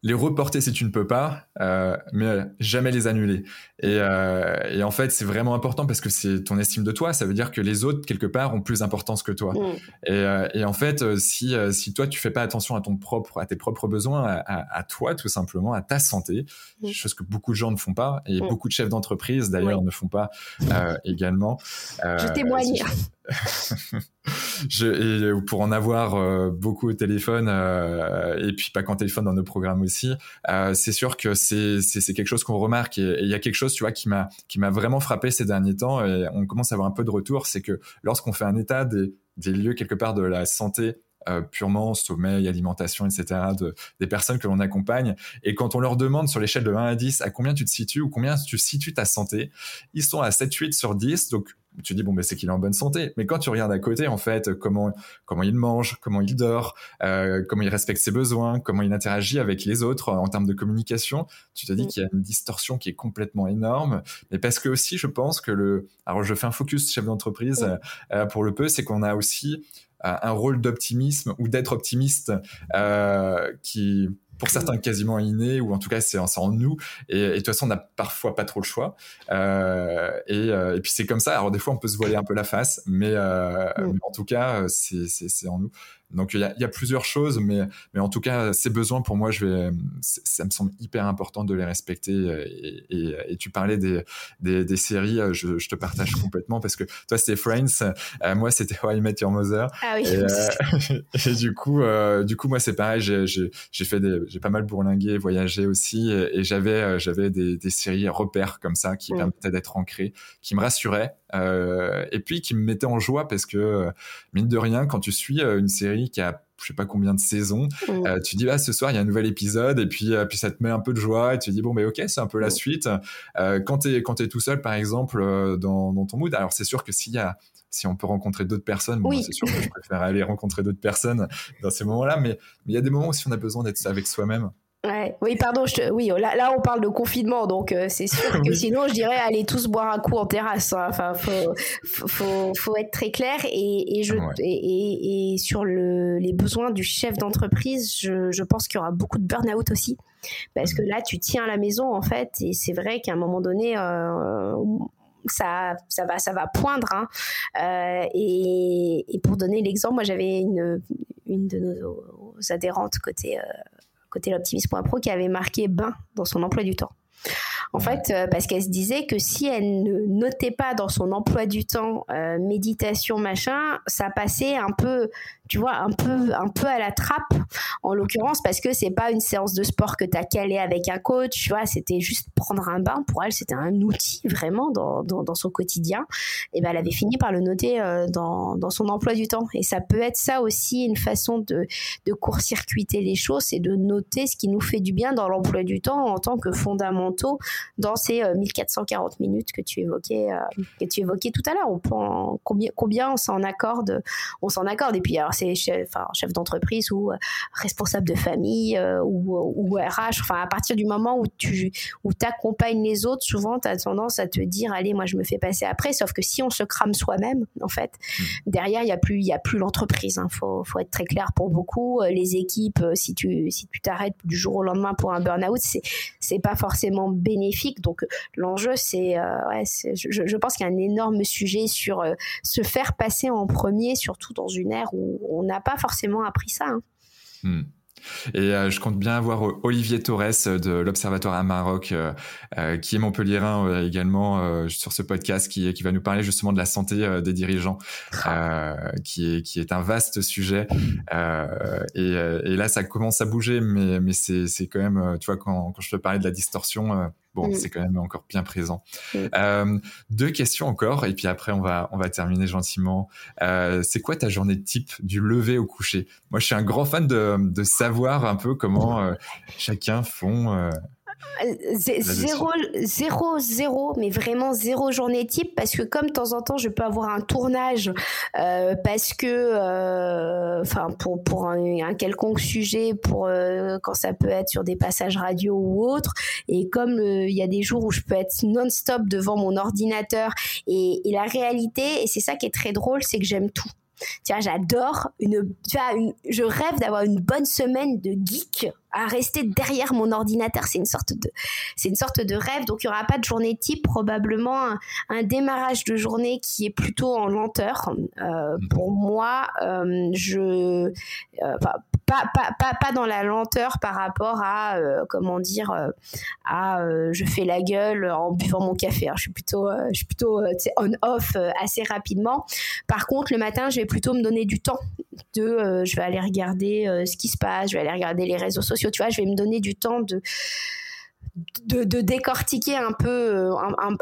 les reporter si tu ne peux pas, mais jamais les annuler. Et, euh, et en fait, c'est vraiment important parce que c'est ton estime de toi. Ça veut dire que les autres, quelque part, ont plus d'importance que toi. Mm. Et, euh, et, en fait, euh, si, si toi, tu fais pas attention à ton propre, à tes propres besoins, à, à, toi, tout simplement, à ta santé, mm. chose que beaucoup de gens ne font pas, et mm. beaucoup de chefs d'entreprise, d'ailleurs, ne font pas également. Je témoigne. [laughs] je, et pour en avoir euh, beaucoup au téléphone euh, et puis pas qu'en téléphone dans nos programmes aussi, euh, c'est sûr que c'est quelque chose qu'on remarque et il y a quelque chose tu vois qui m'a qui m'a vraiment frappé ces derniers temps et on commence à avoir un peu de retour, c'est que lorsqu'on fait un état des des lieux quelque part de la santé euh, purement sommeil, alimentation, etc., de, des personnes que l'on accompagne. Et quand on leur demande sur l'échelle de 1 à 10 à combien tu te situes ou combien tu situes ta santé, ils sont à 7-8 sur 10. Donc tu dis bon ben c'est qu'il est en bonne santé mais quand tu regardes à côté en fait comment comment il mange comment il dort euh, comment il respecte ses besoins comment il interagit avec les autres en termes de communication tu te dis qu'il y a une distorsion qui est complètement énorme mais parce que aussi je pense que le alors je fais un focus chef d'entreprise euh, pour le peu c'est qu'on a aussi un rôle d'optimisme ou d'être optimiste euh, qui pour certains quasiment inné ou en tout cas c'est en nous. Et, et, de toute façon on n'a parfois pas trop le choix. Euh, et, euh, et, puis c'est comme ça. Alors des fois on peut se voiler un peu la face mais, euh, mm. mais en tout cas c'est en nous donc il y a, y a, plusieurs choses, mais, mais en tout cas, ces besoins, pour moi, je vais, ça me semble hyper important de les respecter. Et, et, et tu parlais des, des, des séries, je, je, te partage [laughs] complètement parce que toi, c'était Friends, euh, moi, c'était How I Met Your Mother. Ah oui. Et, euh, [laughs] [laughs] et du coup, euh, du coup, moi, c'est pareil. J'ai fait des, j'ai pas mal bourlingué, voyagé aussi, et, j'avais, euh, j'avais des, des, séries repères comme ça qui mm. permettaient d'être ancrées, qui me rassuraient, et puis qui me mettaient en joie parce que mine de rien, quand tu suis une série qui a je sais pas combien de saisons. Mm. tu dis là, ce soir il y a un nouvel épisode et puis puis ça te met un peu de joie et tu dis bon mais ok c'est un peu la mm. suite. quand t'es quand t'es tout seul par exemple dans, dans ton mood, alors c'est sûr que s'il y a si on peut rencontrer d'autres personnes, bon, c'est sûr que je préfère aller rencontrer d'autres personnes dans ces moments-là, mais il y a des moments où si on a besoin d'être avec soi-même. Ouais. Oui, pardon, je oui, là, là, on parle de confinement, donc euh, c'est sûr que [laughs] sinon, je dirais aller tous boire un coup en terrasse. Hein. Enfin, faut, faut, faut, être très clair. Et, et, je, et, et, sur le, les besoins du chef d'entreprise, je, je pense qu'il y aura beaucoup de burn-out aussi. Parce que là, tu tiens à la maison, en fait, et c'est vrai qu'à un moment donné, euh, ça, ça va, ça va poindre. Hein. Euh, et, et, pour donner l'exemple, moi j'avais une, une de nos adhérentes côté, côté l'optimisme.pro qui avait marqué bain dans son emploi du temps. En fait, euh, parce qu'elle se disait que si elle ne notait pas dans son emploi du temps euh, méditation machin, ça passait un peu tu vois, un peu, un peu à la trappe, en l'occurrence, parce que c'est pas une séance de sport que tu as calé avec un coach, tu vois, c'était juste prendre un bain. Pour elle, c'était un outil vraiment dans, dans, son quotidien. Et ben, elle avait fini par le noter euh, dans, dans son emploi du temps. Et ça peut être ça aussi, une façon de, de court-circuiter les choses, c'est de noter ce qui nous fait du bien dans l'emploi du temps en tant que fondamentaux dans ces 1440 euh, minutes que tu évoquais, euh, que tu évoquais tout à l'heure. On combien, combien on s'en accorde, on s'en accorde. Et puis, alors, c'est chef, chef d'entreprise ou euh, responsable de famille ou, ou, RH. Enfin, à partir du moment où tu où accompagnes les autres, souvent, tu as tendance à te dire, allez, moi, je me fais passer après. Sauf que si on se crame soi-même, en fait, mmh. derrière, il n'y a plus, il a plus l'entreprise. Il hein. faut, faut être très clair pour beaucoup. Les équipes, si tu si tu t'arrêtes du jour au lendemain pour un burn-out, c'est c'est pas forcément bénéfique. Donc, l'enjeu, c'est, ouais, je, pense qu'il y a un énorme sujet sur se faire passer en premier, surtout dans une ère où on n'a pas forcément appris ça. Hein. Hmm. Et euh, je compte bien avoir euh, Olivier Torres euh, de l'Observatoire à Maroc, qui est montpelliérain également sur ce podcast, qui, qui va nous parler justement de la santé des dirigeants, qui, est, qui est un vaste sujet. Et, et, là, ça commence à bouger, mais, mais c'est quand même, tu vois, quand, quand je te parlais de la distorsion, bon, mm. c'est quand même encore bien présent. Mm. Euh, deux questions encore, et puis après on va on va terminer gentiment. Euh, c'est quoi ta journée type du lever au coucher? Moi, je suis un grand fan de, de savoir un peu comment euh, chacun font Zéro, zéro, zéro, mais vraiment zéro journée type parce que comme de temps en temps je peux avoir un tournage euh, parce que, euh, enfin pour pour un, quelconque sujet, pour euh, quand ça peut être sur des passages radio ou autre, et comme il y a des jours où je peux être non-stop devant mon ordinateur et, et la réalité et c'est ça qui est très drôle, c'est que j'aime tout. Tu vois, j'adore une, tu vois, une, je rêve d'avoir une bonne semaine de geek à rester derrière mon ordinateur. C'est une sorte de, c'est une sorte de rêve. Donc il y aura pas de journée type, probablement un, démarrage de journée qui est plutôt en lenteur. Euh, pour moi, euh, je, euh, pas, pas, pas, dans la lenteur par rapport à, euh, comment dire, euh, à, euh, je fais la gueule en buvant mon café. Hein. Je suis plutôt, je suis plutôt on-off assez rapidement. Par contre, le matin, je vais plutôt me donner du temps de, je vais aller regarder ce qui se passe, je vais aller regarder les réseaux sociaux tu vois, je vais me donner du temps de de, décortiquer un peu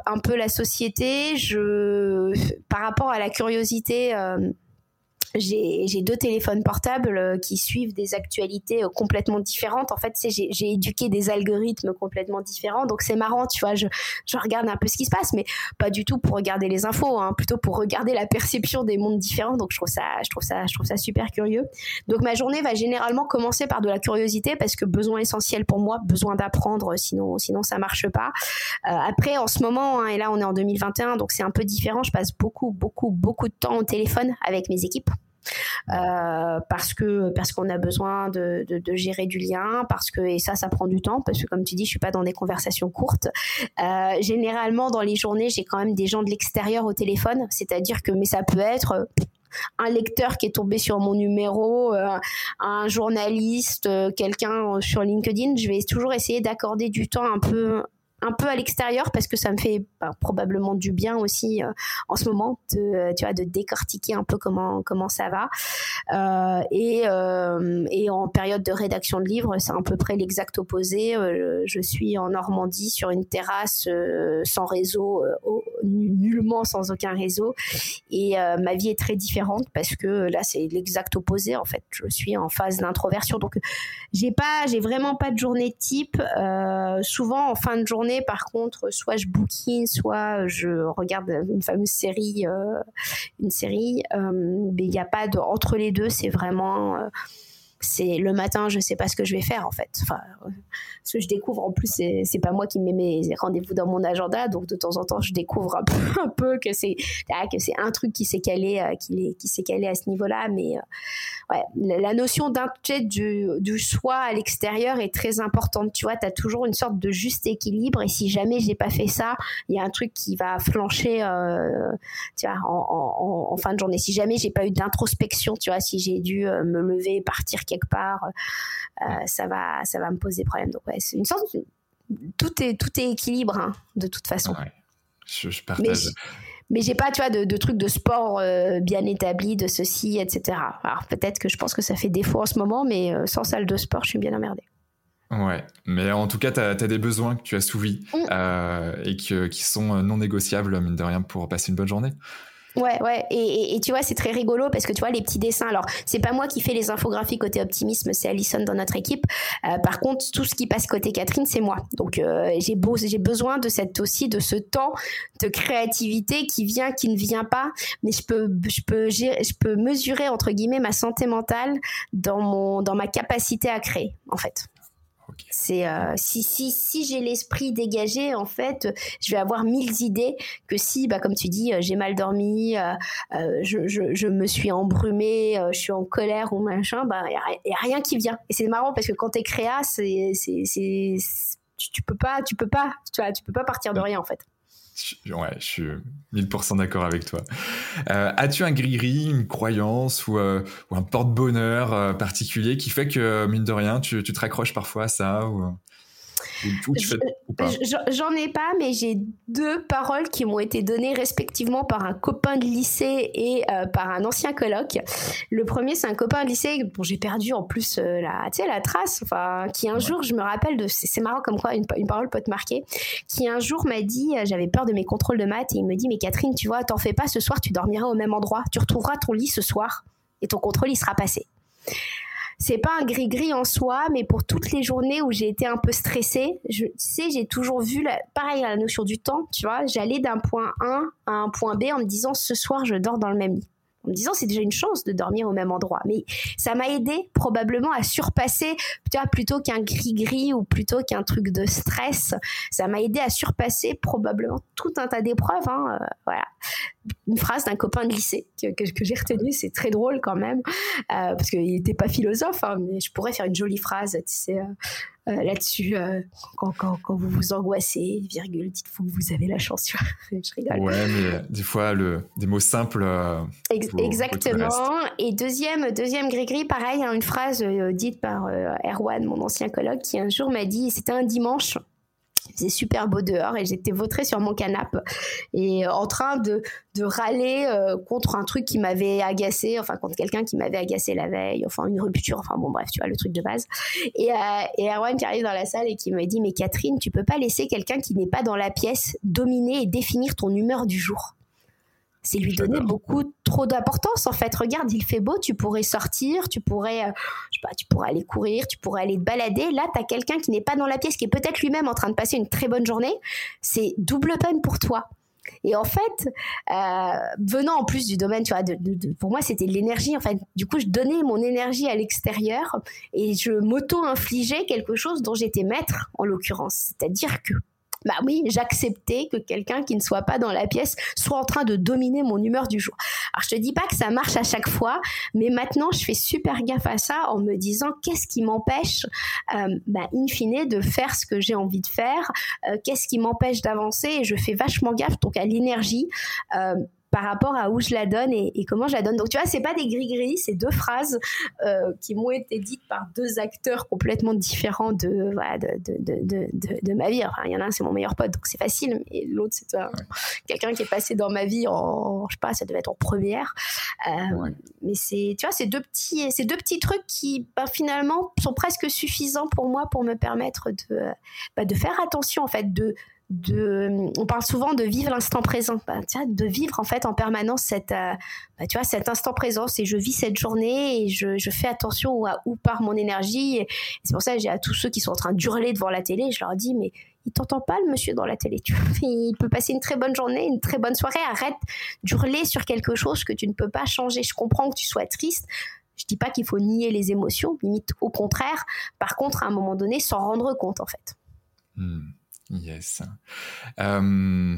un, peu la société je par rapport à la curiosité j'ai deux téléphones portables euh, qui suivent des actualités euh, complètement différentes. En fait, j'ai éduqué des algorithmes complètement différents. Donc, c'est marrant, tu vois, je, je, regarde un peu ce qui se passe, mais pas du tout pour regarder les infos, hein, plutôt pour regarder la perception des mondes différents. Donc, je trouve ça, je trouve ça, je trouve ça super curieux. Donc, ma journée va généralement commencer par de la curiosité parce que besoin essentiel pour moi, besoin d'apprendre, sinon, sinon ça marche pas. Euh, après, en ce moment, hein, et là, on est en 2021, donc c'est un peu différent. Je passe beaucoup, beaucoup, beaucoup de temps au téléphone avec mes équipes. Euh, parce que parce qu'on a besoin de, de, gérer du lien, parce que et ça ça prend du temps parce que comme tu dis je suis pas dans des conversations courtes. Euh, généralement dans les journées j'ai quand même des gens de l'extérieur au téléphone, c'est-à-dire que mais ça peut être un lecteur qui est tombé sur mon numéro, euh, un journaliste, quelqu'un sur LinkedIn, je vais toujours essayer d'accorder du temps un peu un peu à l'extérieur parce que ça me fait bah, probablement du bien aussi euh, en ce moment de tu vois de décortiquer un peu comment comment ça va. Euh, et euh, et en période de rédaction de livres c'est à peu près l'exact opposé. Je suis en Normandie sur une terrasse sans réseau nullement sans aucun réseau. Et ma vie est très différente parce que là c'est l'exact opposé en fait. Je suis en phase d'introversion. Donc j'ai pas j'ai vraiment pas de journée type. Souvent en fin de journée par contre, soit je bookine, soit je regarde une fameuse série, euh, une série. Euh, mais il n'y a pas de entre les deux. C'est vraiment euh, c'est le matin, je sais pas ce que je vais faire en fait. Enfin, ce que je découvre en plus, c'est pas moi qui mets mes rendez-vous dans mon agenda, donc de temps en temps, je découvre un peu, [laughs] que c'est ah, que c'est un truc qui s'est calé, qui, qui s'est calé à ce niveau-là, mais ouais, la notion du, du soi à l'extérieur est très importante. Tu vois, tu as toujours une sorte de juste équilibre. Et si jamais j'ai pas fait ça, il y a un truc qui va flancher euh, tu vois, en, en, fin de journée. Si jamais j'ai pas eu d'introspection, tu vois, si j'ai dû euh, me lever, partir quelque part, euh, ça, va, ça va me poser problème. Donc, ouais, c'est une sorte tout est tout est équilibre hein, de toute façon. Ouais, je, partage mais j'ai pas, tu vois, de, de trucs de sport euh, bien établis, de ceci, etc. Alors peut-être que je pense que ça fait défaut en ce moment, mais euh, sans salle de sport, je suis bien emmerdée. Ouais, mais en tout cas, tu as, des besoins que tu as souvis mm. euh, et que, qui sont non négociables, mine de rien, pour passer une bonne journée. Ouais, ouais. Et, tu vois, c'est très rigolo parce que tu vois, les petits dessins. Alors, c'est pas moi qui fais les infographies côté optimisme, c'est Alison dans notre équipe. Euh, par contre, tout ce qui passe côté Catherine, c'est moi. Donc, euh, j'ai besoin de cette aussi, de ce temps de créativité qui vient, qui ne vient pas. Mais je peux, je peux, je peux mesurer, entre guillemets, ma santé mentale dans mon, dans ma capacité à créer, en fait. C'est euh, si si si j'ai l'esprit dégagé en fait, je vais avoir mille idées que si bah comme tu dis euh, j'ai mal dormi, euh, je, je, je, me suis embrumée, je suis en colère ou machin, bah il y, a rien qui vient. Et c'est marrant parce que quand t'es créa, c'est c'est tu, tu peux pas tu peux pas tu vois tu peux pas partir de rien en fait. Ouais, je suis 1000% d'accord avec toi. Euh, as-tu un gris-gris, une croyance ou, euh, un porte-bonheur euh, particulier qui fait que, mine de rien, tu, te raccroches parfois à ça ou... J'en ai pas, mais j'ai deux paroles qui m'ont été données respectivement par un copain de lycée et euh, par un ancien coloc. Le premier, c'est un copain de lycée. Dont j'ai perdu en plus euh, la, la trace, enfin, qui un jour, je me rappelle de, c'est marrant comme quoi une, parole peut te marquer, qui un jour m'a dit, euh, j'avais peur de mes contrôles de maths et il me dit, mais Catherine, tu vois, t'en fais pas, ce soir, tu dormiras au même endroit, tu retrouveras ton lit ce soir et ton contrôle, il sera passé c'est pas un gris-gris en soi, mais pour toutes les journées où j'ai été un peu stressée, je sais, j'ai toujours vu, la, pareil, la notion du temps, tu vois, j'allais d'un point A à un point B en me disant ce soir je dors dans le même lit en me disant c'est déjà une chance de dormir au même endroit. Mais ça m'a aidé probablement à surpasser, plutôt qu'un gris-gris ou plutôt qu'un truc de stress, ça m'a aidé à surpasser probablement tout un tas d'épreuves. Hein, euh, voilà. Une phrase d'un copain de lycée que, j'ai retenue, c'est très drôle quand même, euh, parce qu'il n'était pas philosophe, hein, mais je pourrais faire une jolie phrase, tu sais. Euh, là-dessus euh, quand, quand, quand, vous vous angoissez, virgule, dites-vous que vous avez la chance. [laughs] je rigole. Ouais, mais euh, des fois, le, des mots simples. exactement. Et deuxième, deuxième gris-gris, pareil, hein, une phrase dite par Erwan, mon ancien colloque, qui un jour m'a dit, c'était un dimanche, c'est super beau dehors et j'étais vautrée sur mon canapé et en train de, de râler euh, contre un truc qui m'avait agacé, enfin contre quelqu'un qui m'avait agacé la veille, enfin une rupture, enfin bon bref, tu vois le truc de base. Et, euh, et Erwan qui arrive dans la salle et qui me dit mais Catherine, tu peux pas laisser quelqu'un qui n'est pas dans la pièce dominer et définir ton humeur du jour c'est lui donner beaucoup trop d'importance en fait. Regarde, il fait beau, tu pourrais sortir, tu pourrais, euh, je sais pas, tu pourrais aller courir, tu pourrais aller te balader. Là, tu as quelqu'un qui n'est pas dans la pièce, qui est peut-être lui-même en train de passer une très bonne journée. C'est double peine pour toi. Et en fait, euh, venant en plus du domaine, tu vois, pour moi, c'était l'énergie. En fait, du coup, je donnais mon énergie à l'extérieur et je m'auto-infligeais quelque chose dont j'étais maître, en l'occurrence. C'est-à-dire que bah oui, j'acceptais que quelqu'un qui ne soit pas dans la pièce soit en train de dominer mon humeur du jour. Alors je te dis pas que ça marche à chaque fois, mais maintenant je fais super gaffe à ça en me disant qu'est-ce qui m'empêche, euh, bah, in fine, de faire ce que j'ai envie de faire, euh, qu'est-ce qui m'empêche d'avancer et je fais vachement gaffe donc à l'énergie. Euh, par rapport à où je la donne et, comment je la donne. Donc tu vois, c'est pas des gris-gris, c'est deux phrases euh, qui m'ont été dites par deux acteurs complètement différents de, voilà, de, de, de, de, ma vie. Enfin, il y en a un, c'est mon meilleur pote, donc c'est facile, et l'autre, c'est quelqu'un qui est passé dans ma vie en, je sais pas, ça devait être en première. Euh, mais c'est, tu vois, c'est deux petits, c'est deux petits trucs qui, bah, finalement, sont presque suffisants pour moi pour me permettre de, bah, de faire attention, en fait, de on parle souvent de vivre l'instant présent, bah, de vivre en fait en permanence cette, euh, bah, tu vois, cet instant présent. Et je vis cette journée et je, je fais attention à où part mon énergie. C'est pour ça que j'ai à tous ceux qui sont en train d'hurler devant la télé, je leur dis mais il t'entend pas le monsieur dans la télé. Tu il peut passer une très bonne journée, une très bonne soirée. Arrête d'hurler sur quelque chose que tu ne peux pas changer. Je comprends que tu sois triste. Je dis pas qu'il faut nier les émotions, limite au contraire. Par contre, à un moment donné, s'en rendre compte en fait. Hmm. Yes. Euh,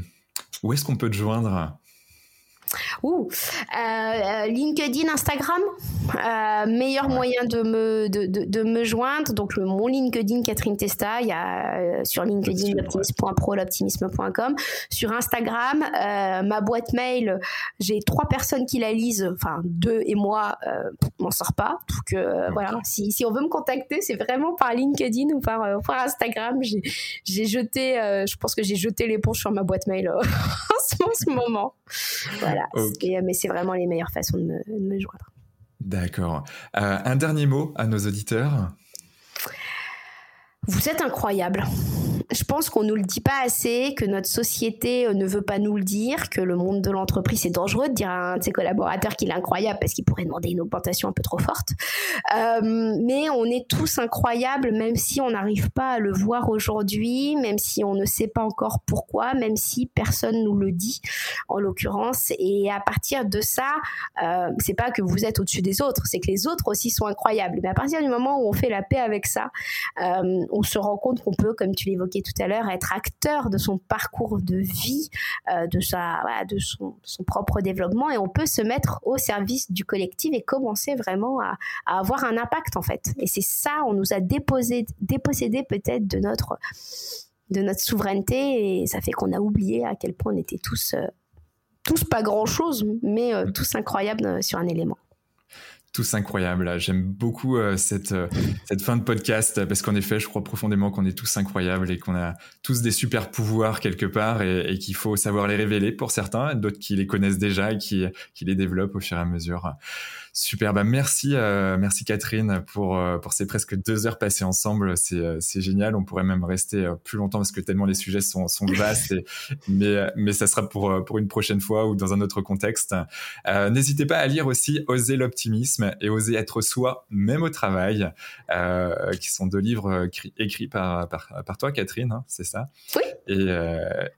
où est-ce qu'on peut te joindre? Ouh, euh, LinkedIn, Instagram, euh, meilleur moyen de me, de, de, me joindre. Donc, le, mon LinkedIn, Catherine Testa, il y a euh, sur LinkedIn, l'optimisme.pro, l'optimisme.com. Sur Instagram, euh, ma boîte mail, j'ai trois personnes qui la lisent, enfin, deux et moi, euh, m'en sort pas. Donc, euh, voilà, si, si on veut me contacter, c'est vraiment par LinkedIn ou par, par Instagram. J'ai jeté, je pense que j'ai jeté l'éponge sur ma boîte mail [laughs] en ce moment. Voilà. Mais c'est vraiment les meilleures façons de me, joindre. D'accord. Euh, un dernier mot à nos auditeurs? Vous êtes incroyable je pense qu'on nous le dit pas assez, que notre société euh, ne veut pas nous le dire, que le monde de l'entreprise c'est dangereux de dire à un de ses collaborateurs qu'il est incroyable parce qu'il pourrait demander une augmentation un peu trop forte. Euh, mais on est tous incroyables, même si on n'arrive pas à le voir aujourd'hui, même si on ne sait pas encore pourquoi, même si personne nous le dit, en l'occurrence. Et à partir de ça, euh, c'est pas que vous êtes au-dessus des autres, c'est que les autres aussi sont incroyables. Mais à partir du moment où on fait la paix avec ça, euh, se rend compte qu'on peut, comme tu l'évoquais tout à l'heure, être acteur de son parcours de vie, euh, de, sa, de son, propre développement, et on peut se mettre au service du collectif et commencer vraiment à, avoir un impact en fait. Et c'est ça, on nous a déposé, dépossédé peut-être de notre, de notre souveraineté, et ça fait qu'on a oublié à quel point on était tous, euh, tous pas grand-chose, mais euh, tous incroyables sur un élément tous incroyables. J'aime beaucoup euh, cette, euh, cette fin de podcast parce qu'en effet, je crois profondément qu'on est tous incroyables et qu'on a tous des super pouvoirs quelque part et, qu'il faut savoir les révéler pour certains, d'autres qui les connaissent déjà et qui, qui les développent au fur et à mesure. Super, bah merci, euh, merci Catherine pour euh, pour ces presque deux heures passées ensemble. C'est euh, c'est génial. On pourrait même rester plus longtemps parce que tellement les sujets sont sont vastes. mais mais ça sera pour pour une prochaine fois ou dans un autre contexte. N'hésitez pas à lire aussi Oser l'optimisme et Oser être soi, même au travail, qui sont deux livres écrits par par, par toi Catherine, hein, c'est ça? Oui. Et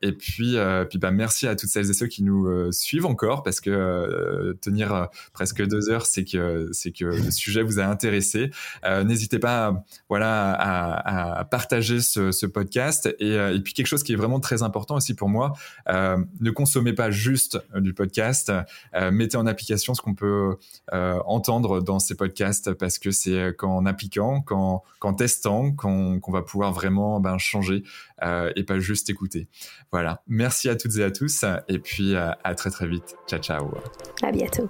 et puis puis bah merci à toutes celles et ceux qui nous suivent encore parce que tenir presque deux heures c'est que c'est que le sujet vous a intéressé. Euh, n'hésitez pas, voilà, à, partager ce, podcast euh, et, puis quelque chose qui est vraiment très important aussi pour moi. Euh, ne consommez pas juste du podcast, mettez en application ce qu'on peut entendre dans ces podcasts parce que c'est qu'en appliquant, qu'en, testant, qu'on, va pouvoir vraiment ben, changer et pas juste écouter. Voilà. Merci à toutes et à tous et puis à très très vite. Ciao ciao. À bientôt.